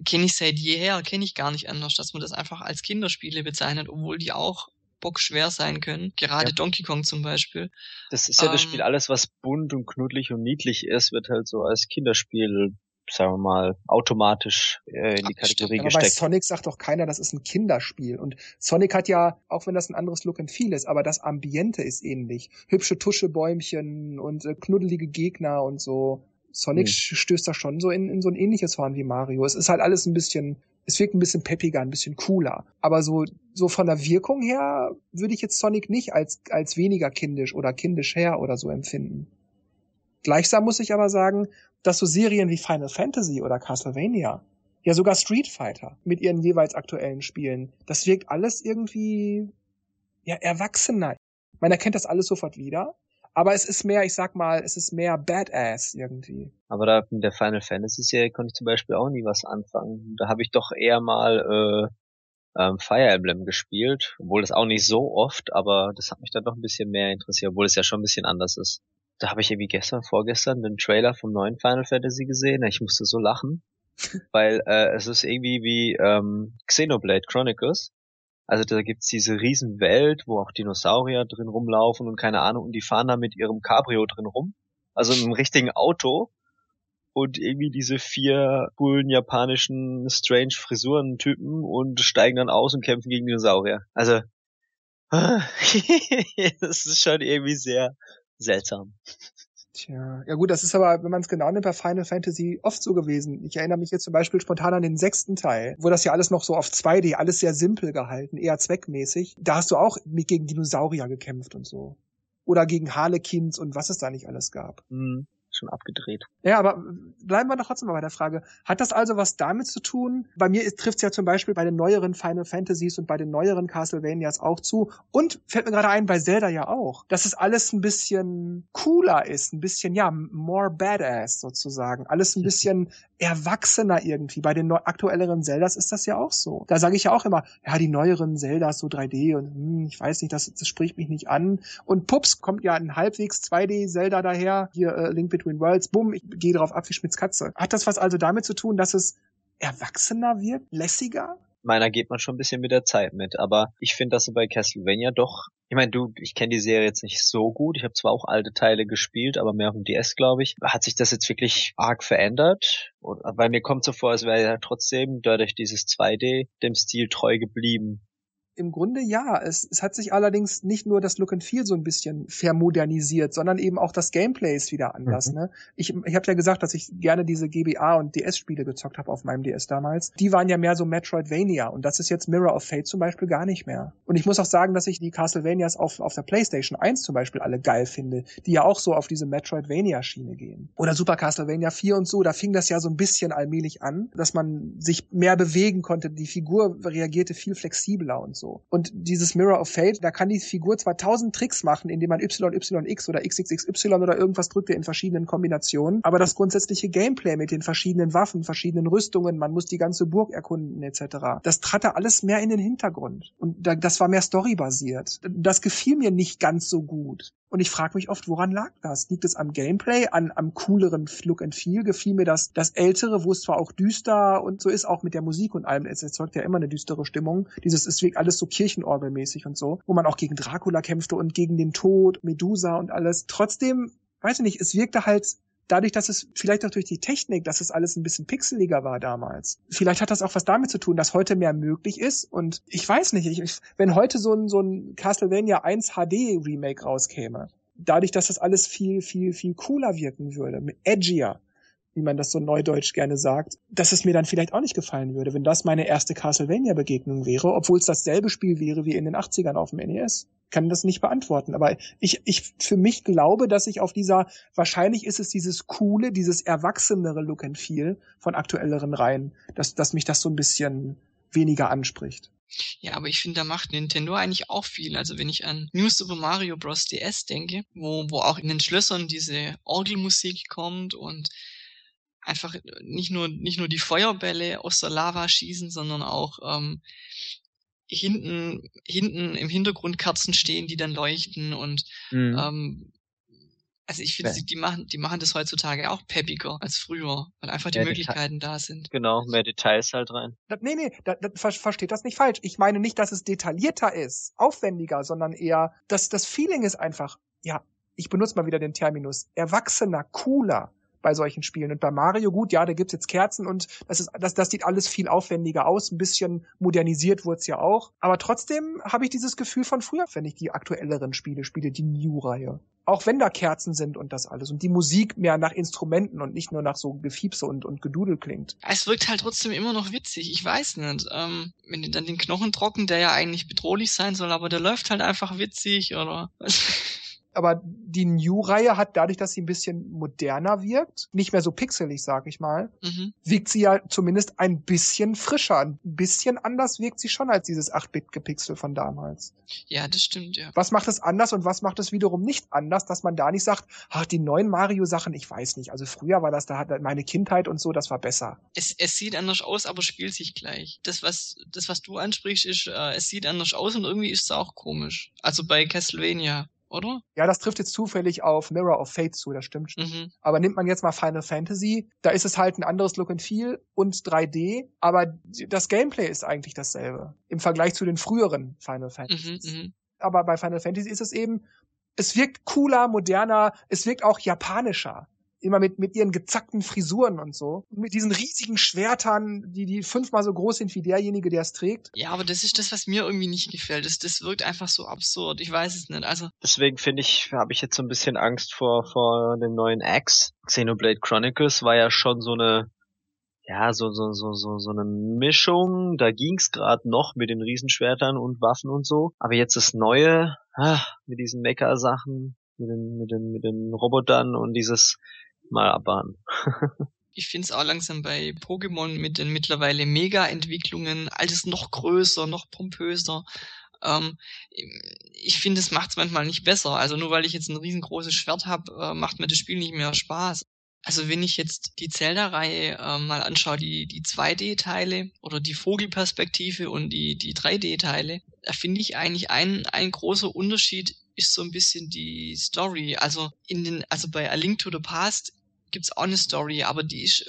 kenne ich seit jeher, kenne ich gar nicht anders, dass man das einfach als Kinderspiele bezeichnet, obwohl die auch bockschwer sein können. Gerade ja. Donkey Kong zum Beispiel. Das ist ja ähm, das Spiel, alles was bunt und knuddelig und niedlich ist, wird halt so als Kinderspiel sagen wir mal, automatisch äh, in die Kategorie aber gesteckt. bei Sonic sagt doch keiner, das ist ein Kinderspiel. Und Sonic hat ja, auch wenn das ein anderes Look and Feel ist, aber das Ambiente ist ähnlich. Hübsche Tuschebäumchen und äh, knuddelige Gegner und so. Sonic hm. stößt da schon so in, in so ein ähnliches Horn wie Mario. Es ist halt alles ein bisschen, es wirkt ein bisschen peppiger, ein bisschen cooler. Aber so, so von der Wirkung her würde ich jetzt Sonic nicht als, als weniger kindisch oder kindisch her oder so empfinden. Gleichsam muss ich aber sagen, dass so Serien wie Final Fantasy oder Castlevania, ja sogar Street Fighter mit ihren jeweils aktuellen Spielen, das wirkt alles irgendwie, ja, erwachsener. Man erkennt das alles sofort wieder, aber es ist mehr, ich sag mal, es ist mehr Badass irgendwie. Aber da in der Final Fantasy Serie konnte ich zum Beispiel auch nie was anfangen. Da habe ich doch eher mal äh, ähm, Fire Emblem gespielt, obwohl das auch nicht so oft, aber das hat mich dann doch ein bisschen mehr interessiert, obwohl es ja schon ein bisschen anders ist. Da habe ich irgendwie gestern, vorgestern den Trailer vom neuen Final Fantasy gesehen. Ich musste so lachen, (laughs) weil äh, es ist irgendwie wie ähm, Xenoblade Chronicles also da gibt's diese Riesenwelt, wo auch Dinosaurier drin rumlaufen und keine Ahnung, und die fahren da mit ihrem Cabrio drin rum. Also im richtigen Auto. Und irgendwie diese vier coolen japanischen strange Frisuren-Typen und steigen dann aus und kämpfen gegen Dinosaurier. Also, (laughs) das ist schon irgendwie sehr seltsam. Tja, ja gut, das ist aber, wenn man es genau nimmt, bei Final Fantasy oft so gewesen. Ich erinnere mich jetzt zum Beispiel spontan an den sechsten Teil, wo das ja alles noch so auf 2D, alles sehr simpel gehalten, eher zweckmäßig. Da hast du auch gegen Dinosaurier gekämpft und so. Oder gegen Harlequins und was es da nicht alles gab. Mhm schon abgedreht. Ja, aber bleiben wir doch trotzdem mal bei der Frage. Hat das also was damit zu tun? Bei mir trifft es ja zum Beispiel bei den neueren Final Fantasies und bei den neueren Castlevanias auch zu. Und fällt mir gerade ein, bei Zelda ja auch. Dass es alles ein bisschen cooler ist, ein bisschen, ja, more badass sozusagen. Alles ein bisschen erwachsener irgendwie. Bei den aktuelleren Zeldas ist das ja auch so. Da sage ich ja auch immer, ja, die neueren Zeldas so 3D und hm, ich weiß nicht, das, das spricht mich nicht an. Und pups, kommt ja ein halbwegs 2D Zelda daher, hier äh, Link Between Worlds, bumm, ich gehe drauf ab wie Schmitz Katze. Hat das was also damit zu tun, dass es erwachsener wird, lässiger? meiner geht man schon ein bisschen mit der Zeit mit. Aber ich finde, dass sie bei Castlevania doch, ich meine, du, ich kenne die Serie jetzt nicht so gut. Ich habe zwar auch alte Teile gespielt, aber mehr auf dem DS, glaube ich. Hat sich das jetzt wirklich arg verändert? Weil mir kommt so vor, als wäre ja trotzdem dadurch dieses 2D dem Stil treu geblieben. Im Grunde ja. Es, es hat sich allerdings nicht nur das Look and Feel so ein bisschen vermodernisiert, sondern eben auch das Gameplay ist wieder anders. Mhm. Ne? Ich, ich habe ja gesagt, dass ich gerne diese GBA und DS-Spiele gezockt habe auf meinem DS damals. Die waren ja mehr so Metroidvania und das ist jetzt Mirror of Fate zum Beispiel gar nicht mehr. Und ich muss auch sagen, dass ich die Castlevanias auf, auf der PlayStation 1 zum Beispiel alle geil finde, die ja auch so auf diese Metroidvania-Schiene gehen. Oder Super Castlevania 4 und so, da fing das ja so ein bisschen allmählich an, dass man sich mehr bewegen konnte. Die Figur reagierte viel flexibler und so. Und dieses Mirror of Fate, da kann die Figur zwar tausend Tricks machen, indem man YYX oder XXXY oder irgendwas drückt in verschiedenen Kombinationen, aber das grundsätzliche Gameplay mit den verschiedenen Waffen, verschiedenen Rüstungen, man muss die ganze Burg erkunden etc., das trat da alles mehr in den Hintergrund. Und das war mehr storybasiert. Das gefiel mir nicht ganz so gut. Und ich frage mich oft, woran lag das? Liegt es am Gameplay, an, am cooleren Look and Feel? Gefiel mir das, das Ältere, wo es zwar auch düster und so ist, auch mit der Musik und allem, es erzeugt ja immer eine düstere Stimmung. Dieses, es wirkt alles so Kirchenorgelmäßig und so, wo man auch gegen Dracula kämpfte und gegen den Tod, Medusa und alles. Trotzdem, weiß ich nicht, es wirkte halt dadurch, dass es vielleicht auch durch die Technik, dass es alles ein bisschen pixeliger war damals. Vielleicht hat das auch was damit zu tun, dass heute mehr möglich ist. Und ich weiß nicht, ich, wenn heute so ein, so ein Castlevania 1 HD Remake rauskäme, dadurch, dass das alles viel, viel, viel cooler wirken würde, edgier, wie man das so neudeutsch gerne sagt, dass es mir dann vielleicht auch nicht gefallen würde, wenn das meine erste Castlevania-Begegnung wäre, obwohl es dasselbe Spiel wäre wie in den 80ern auf dem NES. Kann das nicht beantworten. Aber ich, ich für mich glaube, dass ich auf dieser, wahrscheinlich ist es dieses coole, dieses erwachsenere Look and Feel von aktuelleren Reihen, dass, dass mich das so ein bisschen weniger anspricht. Ja, aber ich finde, da macht Nintendo eigentlich auch viel. Also wenn ich an New Super Mario Bros. DS denke, wo, wo auch in den Schlössern diese Orgelmusik kommt und einfach nicht nur, nicht nur die Feuerbälle aus der Lava schießen, sondern auch ähm, hinten, hinten im Hintergrund Kerzen stehen, die dann leuchten und mhm. ähm, also ich finde, die machen, die machen das heutzutage auch peppiger als früher, weil einfach die mehr Möglichkeiten Deta da sind. Genau, mehr Details halt rein. Das, nee, nee, da, da, versteht das nicht falsch. Ich meine nicht, dass es detaillierter ist, aufwendiger, sondern eher, dass das Feeling ist einfach, ja, ich benutze mal wieder den Terminus, erwachsener, cooler bei solchen Spielen. Und bei Mario, gut, ja, da gibt's jetzt Kerzen und das ist, das, das sieht alles viel aufwendiger aus. Ein bisschen modernisiert wurde ja auch. Aber trotzdem habe ich dieses Gefühl von früher, wenn ich die aktuelleren Spiele spiele, die New-Reihe. Auch wenn da Kerzen sind und das alles. Und die Musik mehr nach Instrumenten und nicht nur nach so Gefiepse und, und Gedudel klingt. Es wirkt halt trotzdem immer noch witzig. Ich weiß nicht. Ähm, wenn die dann den Knochen trocken, der ja eigentlich bedrohlich sein soll, aber der läuft halt einfach witzig oder. (laughs) aber die New-Reihe hat dadurch, dass sie ein bisschen moderner wirkt, nicht mehr so pixelig, sag ich mal, mhm. wirkt sie ja zumindest ein bisschen frischer. Ein bisschen anders wirkt sie schon als dieses 8-Bit-Gepixel von damals. Ja, das stimmt, ja. Was macht es anders und was macht es wiederum nicht anders, dass man da nicht sagt, ach, die neuen Mario-Sachen, ich weiß nicht. Also früher war das, da hat meine Kindheit und so, das war besser. Es, es sieht anders aus, aber spielt sich gleich. Das, was, das, was du ansprichst, ist, äh, es sieht anders aus und irgendwie ist es auch komisch. Also bei Castlevania oder? Ja, das trifft jetzt zufällig auf Mirror of Fate zu, das stimmt schon. Mhm. Aber nimmt man jetzt mal Final Fantasy, da ist es halt ein anderes Look and Feel und 3D, aber das Gameplay ist eigentlich dasselbe im Vergleich zu den früheren Final Fantasies. Mhm, mhm. aber bei Final Fantasy ist es eben, es wirkt cooler, moderner, es wirkt auch japanischer immer mit, mit ihren gezackten Frisuren und so. Mit diesen riesigen Schwertern, die, die fünfmal so groß sind wie derjenige, der es trägt. Ja, aber das ist das, was mir irgendwie nicht gefällt. Das, das wirkt einfach so absurd. Ich weiß es nicht. Also. Deswegen finde ich, habe ich jetzt so ein bisschen Angst vor, vor dem neuen Axe. Xenoblade Chronicles war ja schon so eine, ja, so, so, so, so, so eine Mischung. Da ging's gerade noch mit den Riesenschwertern und Waffen und so. Aber jetzt das Neue, ah, mit diesen Mecha-Sachen, mit den, mit den, mit den Robotern und dieses mal abwarten. ich finde es auch langsam bei Pokémon mit den mittlerweile Mega-Entwicklungen, alles noch größer, noch pompöser. Ähm, ich finde, es macht es manchmal nicht besser. Also nur weil ich jetzt ein riesengroßes Schwert habe, äh, macht mir das Spiel nicht mehr Spaß. Also wenn ich jetzt die Zelda-Reihe äh, mal anschaue, die, die 2D-Teile oder die Vogelperspektive und die, die 3D-Teile, da finde ich eigentlich ein, ein großer Unterschied ist so ein bisschen die Story. Also in den, also bei A Link to the Past gibt's auch eine Story, aber die ist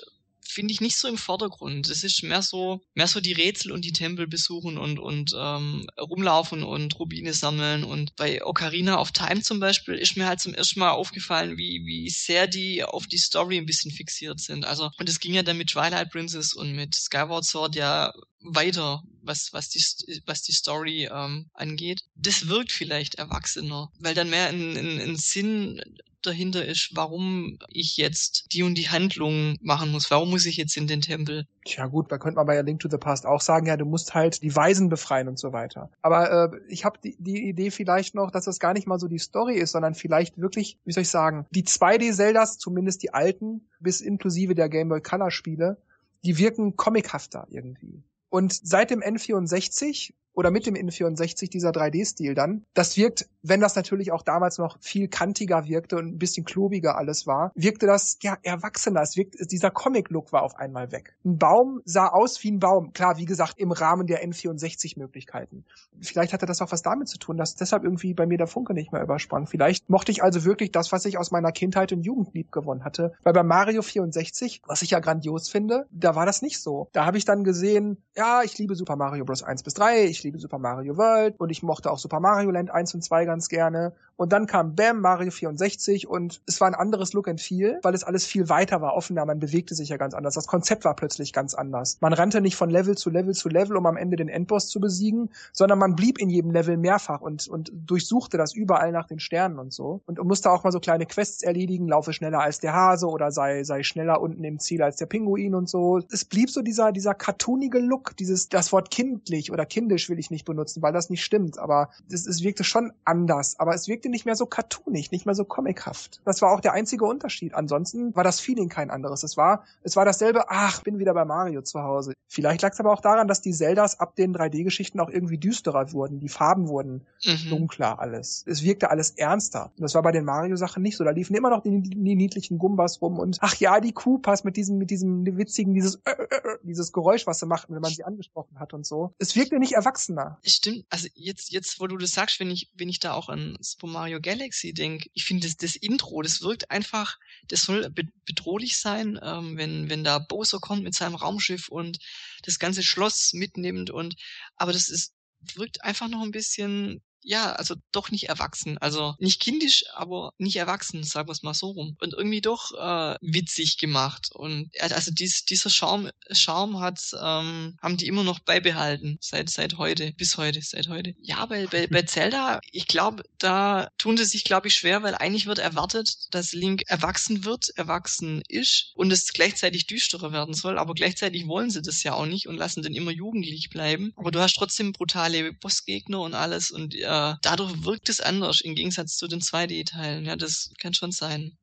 finde ich nicht so im Vordergrund. Es ist mehr so, mehr so die Rätsel und die Tempel besuchen und, und ähm, rumlaufen und Rubine sammeln. Und bei Ocarina of Time zum Beispiel ist mir halt zum ersten Mal aufgefallen, wie, wie sehr die auf die Story ein bisschen fixiert sind. Also, und es ging ja dann mit Twilight Princess und mit Skyward Sword ja weiter, was, was, die, was die Story ähm, angeht. Das wirkt vielleicht erwachsener, weil dann mehr ein, ein, ein Sinn dahinter ist, warum ich jetzt die und die Handlung machen muss. Warum muss ich jetzt in den Tempel? Tja gut, da könnte man bei Link to the Past auch sagen, ja, du musst halt die Weisen befreien und so weiter. Aber äh, ich habe die, die Idee vielleicht noch, dass das gar nicht mal so die Story ist, sondern vielleicht wirklich, wie soll ich sagen, die 2D-Zeldas, zumindest die alten, bis inklusive der Game Boy Color Spiele, die wirken comichafter irgendwie. Und seit dem N64 oder mit dem N64 dieser 3D-Stil dann. Das wirkt, wenn das natürlich auch damals noch viel kantiger wirkte und ein bisschen klobiger alles war, wirkte das ja erwachsener. Es wirkt, dieser Comic-Look war auf einmal weg. Ein Baum sah aus wie ein Baum. Klar, wie gesagt, im Rahmen der N64-Möglichkeiten. Vielleicht hatte das auch was damit zu tun, dass deshalb irgendwie bei mir der Funke nicht mehr übersprang. Vielleicht mochte ich also wirklich das, was ich aus meiner Kindheit und Jugend lieb gewonnen hatte. Weil bei Mario 64, was ich ja grandios finde, da war das nicht so. Da habe ich dann gesehen, ja, ich liebe Super Mario Bros. 1 bis 3, ich liebe Super Mario World und ich mochte auch Super Mario Land 1 und 2 ganz gerne. Und dann kam Bam, Mario 64 und es war ein anderes Look and Feel, weil es alles viel weiter war, offener, man bewegte sich ja ganz anders. Das Konzept war plötzlich ganz anders. Man rannte nicht von Level zu Level zu Level, um am Ende den Endboss zu besiegen, sondern man blieb in jedem Level mehrfach und, und durchsuchte das überall nach den Sternen und so. Und musste auch mal so kleine Quests erledigen, laufe schneller als der Hase oder sei, sei schneller unten im Ziel als der Pinguin und so. Es blieb so dieser, dieser cartoonige Look, dieses, das Wort kindlich oder kindisch will ich nicht benutzen, weil das nicht stimmt, aber es, es wirkte schon anders, aber es wirkte nicht mehr so cartoonig, nicht mehr so comichaft. Das war auch der einzige Unterschied. Ansonsten war das Feeling kein anderes. Es war, es war dasselbe, ach, bin wieder bei Mario zu Hause. Vielleicht lag es aber auch daran, dass die Zeldas ab den 3D-Geschichten auch irgendwie düsterer wurden. Die Farben wurden mhm. dunkler alles. Es wirkte alles ernster. Und das war bei den Mario-Sachen nicht so. Da liefen immer noch die, die, niedlichen Gumbas rum und ach ja, die Koopas mit diesem, mit diesem witzigen, dieses, äh, äh, äh, dieses Geräusch, was sie machten, wenn man sie angesprochen hat und so. Es wirkte nicht erwachsener. Stimmt, also jetzt, jetzt, wo du das sagst, wenn ich, wenn ich da auch an Super Mario Galaxy denke, ich finde das, das Intro, das wirkt einfach, das soll be bedrohlich sein, ähm, wenn, wenn da Bowser kommt mit seinem Raumschiff und das ganze Schloss mitnimmt und, aber das ist, wirkt einfach noch ein bisschen ja, also doch nicht erwachsen. Also nicht kindisch, aber nicht erwachsen, sagen wir es mal so rum. Und irgendwie doch äh, witzig gemacht. Und also dies, dieser Charme, Charme hat, ähm, haben die immer noch beibehalten. Seit, seit heute, bis heute, seit heute. Ja, bei, bei, bei Zelda, ich glaube, da tun sie sich, glaube ich, schwer, weil eigentlich wird erwartet, dass Link erwachsen wird, erwachsen ist und es gleichzeitig düsterer werden soll. Aber gleichzeitig wollen sie das ja auch nicht und lassen den immer jugendlich bleiben. Aber du hast trotzdem brutale Bossgegner und alles und äh, äh, dadurch wirkt es anders im Gegensatz zu den 2D-Teilen. Ja, das kann schon sein.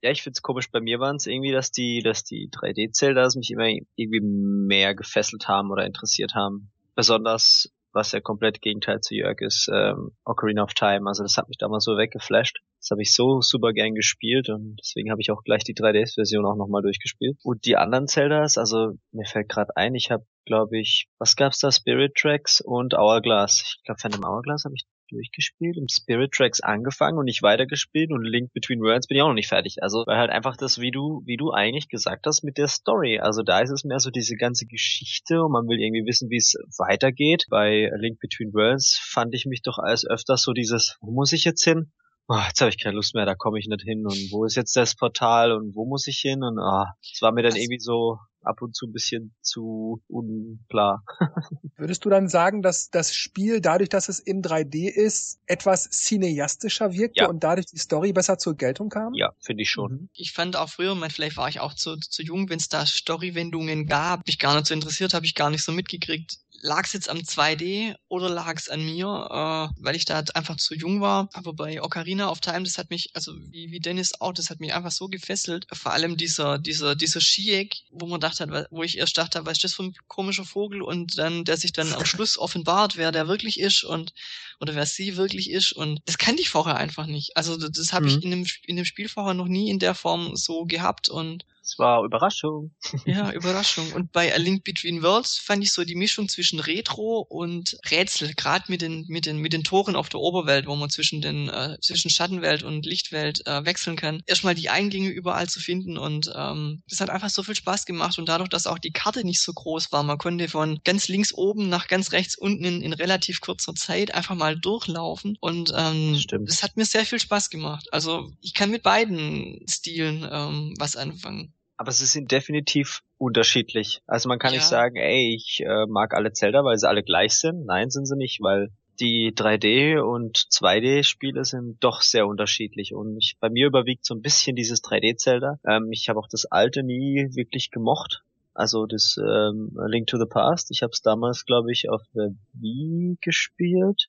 Ja, ich find's komisch. Bei mir waren es irgendwie, dass die, dass die 3D-Zeldas mich immer irgendwie mehr gefesselt haben oder interessiert haben. Besonders, was ja komplett Gegenteil zu Jörg ist, ähm, Ocarina of Time. Also das hat mich damals so weggeflasht. Das habe ich so super gern gespielt und deswegen habe ich auch gleich die 3DS-Version auch nochmal durchgespielt. Und die anderen Zeldas, also mir fällt gerade ein, ich habe, glaube ich, was gab's da? Spirit Tracks und Hourglass. Ich glaube, dem Hourglass habe ich durchgespielt und Spirit Tracks angefangen und nicht weitergespielt und Link Between Worlds bin ich auch noch nicht fertig. Also weil halt einfach das, wie du, wie du eigentlich gesagt hast mit der Story. Also da ist es mehr so diese ganze Geschichte und man will irgendwie wissen, wie es weitergeht. Bei Link Between Worlds fand ich mich doch als öfters so dieses, wo muss ich jetzt hin? Oh, jetzt habe ich keine Lust mehr, da komme ich nicht hin und wo ist jetzt das Portal und wo muss ich hin und ah, es war mir dann irgendwie so ab und zu ein bisschen zu unklar. (laughs) Würdest du dann sagen, dass das Spiel dadurch, dass es in 3D ist, etwas cineastischer wirkte ja. und dadurch die Story besser zur Geltung kam? Ja, finde ich schon. Mhm. Ich fand auch früher, vielleicht war ich auch zu, zu jung, wenn es da Storywendungen gab, mich gar nicht so interessiert, habe ich gar nicht so mitgekriegt lag es jetzt am 2D oder lag es an mir, äh, weil ich da halt einfach zu jung war. Aber bei Ocarina of Time, das hat mich, also wie, wie Dennis auch, das hat mich einfach so gefesselt. Vor allem dieser, dieser, dieser Schieck, wo man dachte, wo ich erst dachte, was ist das für ein komischer Vogel und dann, der sich dann am (laughs) Schluss offenbart, wer der wirklich ist und oder wer sie wirklich ist. Und das kannte ich vorher einfach nicht. Also das, das habe mhm. ich in dem, in dem Spiel vorher noch nie in der Form so gehabt und Es war Überraschung. Ja, (laughs) Überraschung. Und bei A Link Between Worlds fand ich so die Mischung zwischen Retro und Rätsel, gerade mit den, mit den, mit den Toren auf der Oberwelt, wo man zwischen den, äh, zwischen Schattenwelt und Lichtwelt äh, wechseln kann. Erstmal die Eingänge überall zu finden und ähm, das hat einfach so viel Spaß gemacht und dadurch, dass auch die Karte nicht so groß war, man konnte von ganz links oben nach ganz rechts unten in, in relativ kurzer Zeit einfach mal durchlaufen und ähm, das hat mir sehr viel Spaß gemacht. Also ich kann mit beiden Stilen ähm, was anfangen. Aber sie sind definitiv unterschiedlich. Also man kann Ja. nicht sagen, ey, ich äh, mag alle Zelda, weil sie alle gleich sind. Nein, sind sie nicht, weil die 3D und 2D Spiele sind doch sehr unterschiedlich und ich, bei mir überwiegt so ein bisschen dieses 3D Zelda. Ähm, ich habe auch das alte nie wirklich gemocht. Also das ähm, Link to the Past. Ich habe es damals, glaube ich, auf der Wii gespielt.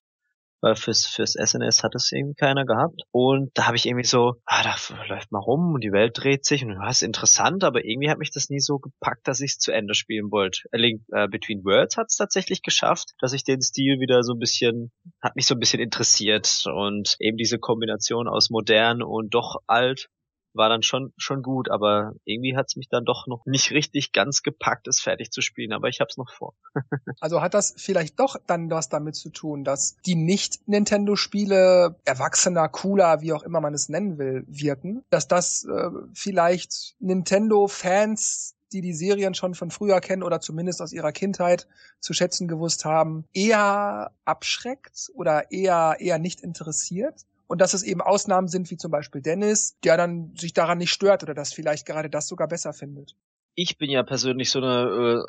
Weil fürs, fürs SNS hat es irgendwie keiner gehabt. Und da habe ich irgendwie so, ah, da läuft mal rum und die Welt dreht sich und das ist interessant, aber irgendwie hat mich das nie so gepackt, dass ich es zu Ende spielen wollte. A Link äh, Between Worlds hat es tatsächlich geschafft, dass ich den Stil wieder so ein bisschen, hat mich so ein bisschen interessiert und eben diese Kombination aus modern und doch alt war dann schon schon gut, aber irgendwie hat es mich dann doch noch nicht richtig ganz gepackt, es fertig zu spielen, aber ich hab's noch vor. (laughs) Also hat das vielleicht doch dann was damit zu tun, dass die Nicht-Nintendo-Spiele erwachsener, cooler, wie auch immer man es nennen will, wirken. Dass das äh, vielleicht Nintendo-Fans die die Serien schon von früher kennen oder zumindest aus ihrer Kindheit zu schätzen gewusst haben, eher abschreckt oder eher, eher nicht interessiert. Und dass es eben Ausnahmen sind, wie zum Beispiel Dennis, der dann sich daran nicht stört oder das vielleicht gerade das sogar besser findet. ich bin ja persönlich so eine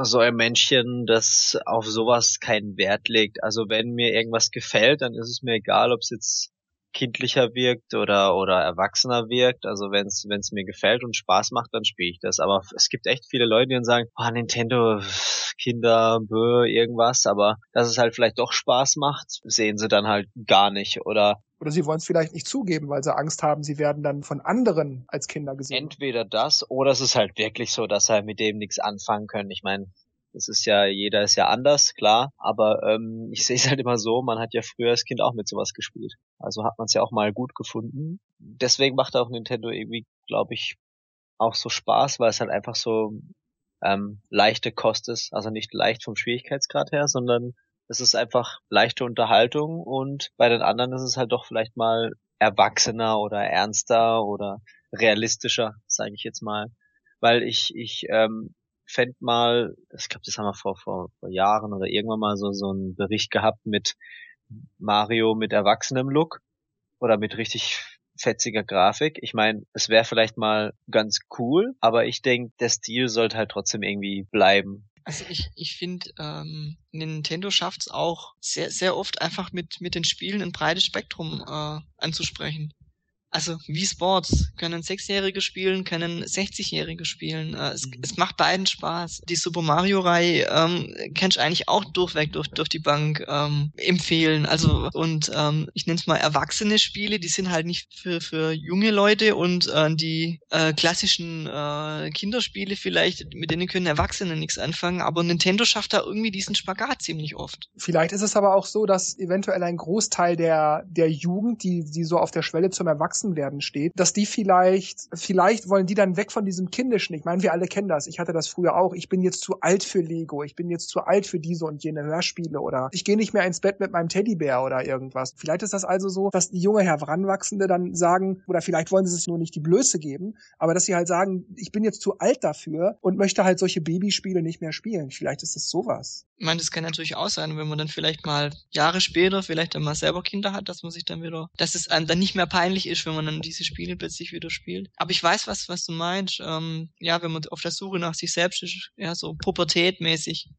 äh, so ein Männchen, das auf sowas keinen Wert legt. Also wenn mir irgendwas gefällt, dann ist es mir egal, ob es jetzt kindlicher wirkt oder oder erwachsener wirkt. Also wenn es wenn es mir gefällt und Spaß macht, dann spiele ich das. Aber es gibt echt viele Leute, die dann sagen, ah Nintendo Kinder, bö, irgendwas, aber dass es halt vielleicht doch Spaß macht, sehen sie dann halt gar nicht oder Oder sie wollen es vielleicht nicht zugeben, weil sie Angst haben, sie werden dann von anderen als Kinder gesehen. Entweder das oder es ist halt wirklich so, dass er mit dem nichts anfangen können. Ich meine, das ist ja, jeder ist ja anders, klar, aber ähm, (laughs) ich sehe es halt immer so, man hat ja früher als Kind auch mit sowas gespielt. Also hat man es ja auch mal gut gefunden. Deswegen macht auch Nintendo irgendwie, glaube ich, auch so Spaß, weil es halt einfach so ähm, leichte Kost ist. Also nicht leicht vom Schwierigkeitsgrad her, sondern es ist einfach leichte Unterhaltung und bei den anderen ist es halt doch vielleicht mal erwachsener oder ernster oder realistischer, sage ich jetzt mal. Weil ich, ich ähm, fänd mal, ich glaube, das haben wir vor, vor, vor Jahren oder irgendwann mal so, so einen Bericht gehabt mit Mario mit erwachsenem Look oder mit richtig fetziger Grafik. Ich meine, es wäre vielleicht mal ganz cool, aber ich denke, der Stil sollte halt trotzdem irgendwie bleiben. Also ich, ich finde, ähm, Nintendo schafft es auch sehr, sehr oft einfach mit, mit den Spielen ein breites Spektrum äh, anzusprechen. Also Wii Sports können Sechsjährige spielen, können 60-Jährige spielen. Äh, es, Mhm. es macht beiden Spaß. Die Super Mario Reihe ähm, kann ich eigentlich auch durchweg durch, durch die Bank ähm, empfehlen. Also und ähm, ich nenne es mal erwachsene Spiele, die sind halt nicht für, für junge Leute und äh, die äh, klassischen äh, Kinderspiele vielleicht, mit denen können Erwachsene nichts anfangen, aber Nintendo schafft da irgendwie diesen Spagat ziemlich oft. Vielleicht ist es aber auch so, dass eventuell ein Großteil der, der Jugend, die, die so auf der Schwelle zum Erwachsenwerden steht, dass die vielleicht, vielleicht wollen die dann weg von diesem Kindischen. Ich meine, wir alle kennen das. Ich hatte das früher auch. Ich bin jetzt zu alt für Lego. Ich bin jetzt zu alt für diese und jene Hörspiele oder ich gehe nicht mehr ins Bett mit meinem Teddybär oder irgendwas. Vielleicht ist das also so, dass die junge Heranwachsende dann sagen, oder vielleicht wollen sie sich nur nicht die Blöße geben, aber dass sie halt sagen, ich bin jetzt zu alt dafür und möchte halt solche Babyspiele nicht mehr spielen. Vielleicht ist es sowas. Ich meine, das kann natürlich auch sein, wenn man dann vielleicht mal Jahre später vielleicht dann selber Kinder hat, dass man sich dann wieder, dass es einem dann nicht mehr peinlich ist, wenn man dann diese Spiele plötzlich wieder spielt. Aber ich weiß, was, was du meinst. Ähm, ja, wenn man auf der Suche nach sich selbst ist, ja, so pubertätmäßig.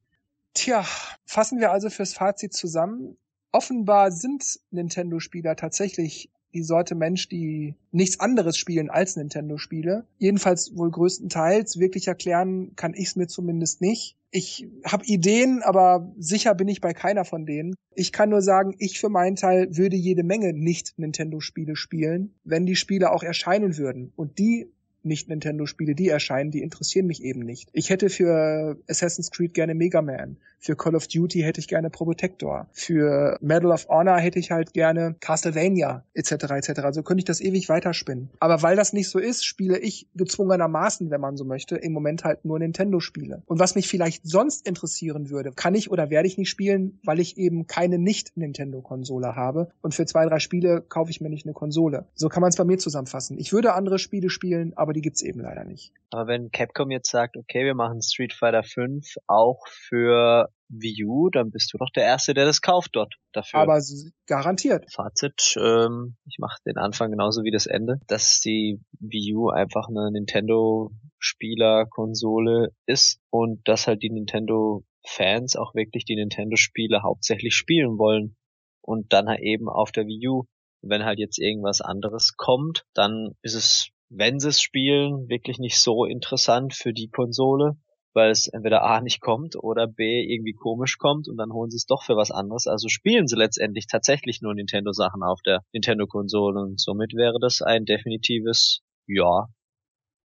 Tja, fassen wir also fürs Fazit zusammen. Offenbar sind Nintendo-Spieler tatsächlich die Sorte Mensch, die nichts anderes spielen als Nintendo-Spiele. Jedenfalls wohl größtenteils. Wirklich erklären kann ich es mir zumindest nicht. Ich habe Ideen, aber sicher bin ich bei keiner von denen. Ich kann nur sagen, ich für meinen Teil würde jede Menge nicht Nintendo-Spiele spielen, wenn die Spiele auch erscheinen würden. Und die Nicht-Nintendo-Spiele, die erscheinen, die interessieren mich eben nicht. Ich hätte für Assassin's Creed gerne Mega Man. Für Call of Duty hätte ich gerne Probotector. Für Medal of Honor hätte ich halt gerne Castlevania etc. etc. Also könnte ich das ewig weiterspinnen. Aber weil das nicht so ist, spiele ich gezwungenermaßen, wenn man so möchte, im Moment halt nur Nintendo-Spiele. Und was mich vielleicht sonst interessieren würde, kann ich oder werde ich nicht spielen, weil ich eben keine Nicht-Nintendo-Konsole habe. Und für zwei, drei Spiele kaufe ich mir nicht eine Konsole. So kann man es bei mir zusammenfassen. Ich würde andere Spiele spielen, aber die gibt's eben leider nicht. Aber wenn Capcom jetzt sagt, okay, wir machen Street Fighter 5 auch für Wii U, dann bist du doch der Erste, der das kauft dort dafür. Aber garantiert. Fazit, ähm, ich mache den Anfang genauso wie das Ende, dass die Wii U einfach eine Nintendo Spielerkonsole ist und dass halt die Nintendo Fans auch wirklich die Nintendo Spiele hauptsächlich spielen wollen und dann halt eben auf der Wii U. Wenn halt jetzt irgendwas anderes kommt, dann ist es, wenn sie es spielen, wirklich nicht so interessant für die Konsole weil es entweder A nicht kommt oder B irgendwie komisch kommt und dann holen sie es doch für was anderes. Also spielen sie letztendlich tatsächlich nur Nintendo-Sachen auf der Nintendo-Konsole und somit wäre das ein definitives Ja.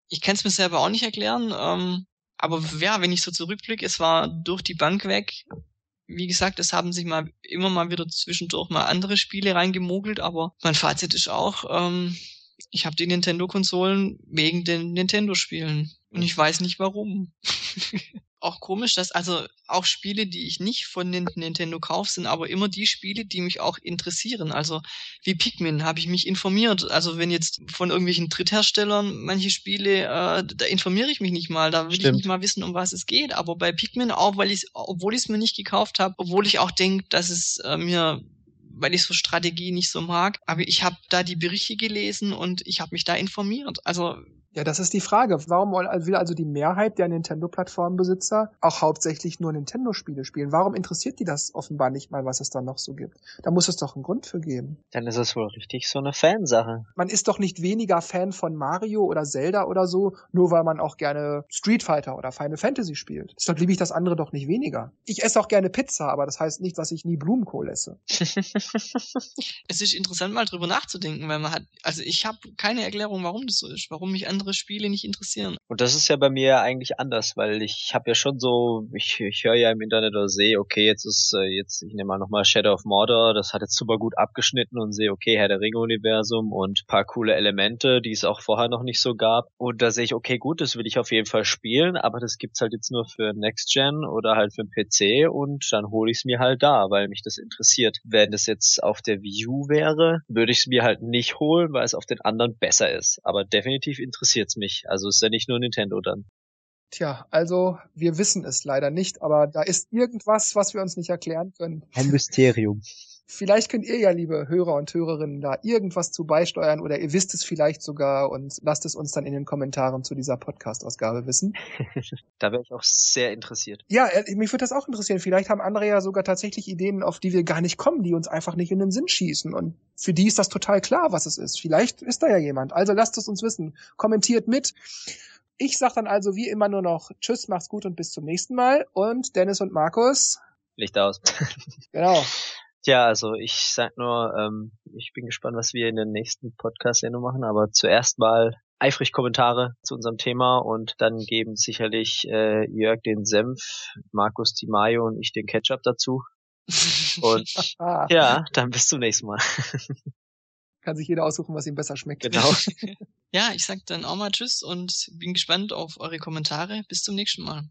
Ich kann es mir selber auch nicht erklären, ähm, aber ja, wenn ich so zurückblicke, es war durch die Bank weg. Wie gesagt, es haben sich mal immer mal wieder zwischendurch mal andere Spiele reingemogelt, aber mein Fazit ist auch, ähm, ich habe die Nintendo-Konsolen wegen den Nintendo-Spielen. Und ich weiß nicht warum. (laughs) auch komisch, dass also auch Spiele, die ich nicht von Nintendo kaufe, sind aber immer die Spiele, die mich auch interessieren. Also wie Pikmin habe ich mich informiert. Also wenn jetzt von irgendwelchen Drittherstellern manche Spiele, äh, da informiere ich mich nicht mal. Da will Stimmt. ich nicht mal wissen, um was es geht. Aber bei Pikmin auch, weil ich, obwohl ich es mir nicht gekauft habe, obwohl ich auch denke, dass es äh, mir weil ich so Strategie nicht so mag. Aber ich habe da die Berichte gelesen und ich habe mich da informiert. Also ja, das ist die Frage. Warum will also die Mehrheit der Nintendo-Plattformbesitzer auch hauptsächlich nur Nintendo-Spiele spielen? Warum interessiert die das offenbar nicht mal, was es da noch so gibt? Da muss es doch einen Grund für geben. Dann ist es wohl richtig so eine Fansache. Man ist doch nicht weniger Fan von Mario oder Zelda oder so, nur weil man auch gerne Street Fighter oder Final Fantasy spielt. Deshalb liebe ich das andere doch nicht weniger. Ich esse auch gerne Pizza, aber das heißt nicht, dass ich nie Blumenkohl esse. (laughs) es ist interessant, mal drüber nachzudenken, weil man hat, also ich habe keine Erklärung, warum das so ist, warum mich andere Spiele nicht interessieren. Und das ist ja bei mir eigentlich anders, weil ich habe ja schon so, ich, ich höre ja im Internet oder sehe, okay, jetzt ist äh, jetzt, ich nehme mal nochmal Shadow of Mordor, das hat jetzt super gut abgeschnitten und sehe, okay, Herr der Ringe-Universum und paar coole Elemente, die es auch vorher noch nicht so gab. Und da sehe ich, okay, gut, das will ich auf jeden Fall spielen, aber das gibt's halt jetzt nur für Next Gen oder halt für den PC und dann hole ich es mir halt da, weil mich das interessiert. Wenn das jetzt auf der Wii U wäre, würde ich es mir halt nicht holen, weil es auf den anderen besser ist. Aber definitiv interessiert interessiert's mich. Also ist ja nicht nur Nintendo dann. Tja, also wir wissen es leider nicht, aber da ist irgendwas, was wir uns nicht erklären können. Ein Mysterium. (laughs) Vielleicht könnt ihr ja, liebe Hörer und Hörerinnen, da irgendwas zu beisteuern oder ihr wisst es vielleicht sogar und lasst es uns dann in den Kommentaren zu dieser Podcast-Ausgabe wissen. (laughs) da wäre ich auch sehr interessiert. Ja, äh, mich würde das auch interessieren. Vielleicht haben andere ja sogar tatsächlich Ideen, auf die wir gar nicht kommen, die uns einfach nicht in den Sinn schießen. Und für die ist das total klar, was es ist. Vielleicht ist da ja jemand. Also lasst es uns wissen. Kommentiert mit. Ich sag dann also wie immer nur noch Tschüss, macht's gut und bis zum nächsten Mal. Und Dennis und Markus. Licht aus. (laughs) genau. Tja, also ich sag nur, ähm, ich bin gespannt, was wir in der nächsten Podcast-Sendung machen, aber zuerst mal eifrig Kommentare zu unserem Thema und dann geben sicherlich äh, Jörg den Senf, Markus die Mayo und ich den Ketchup dazu. Und (laughs) ja, dann bis zum nächsten Mal. (laughs) Kann sich jeder aussuchen, was ihm besser schmeckt. Genau. (laughs) ja, ich sag dann auch mal Tschüss und bin gespannt auf eure Kommentare. Bis zum nächsten Mal.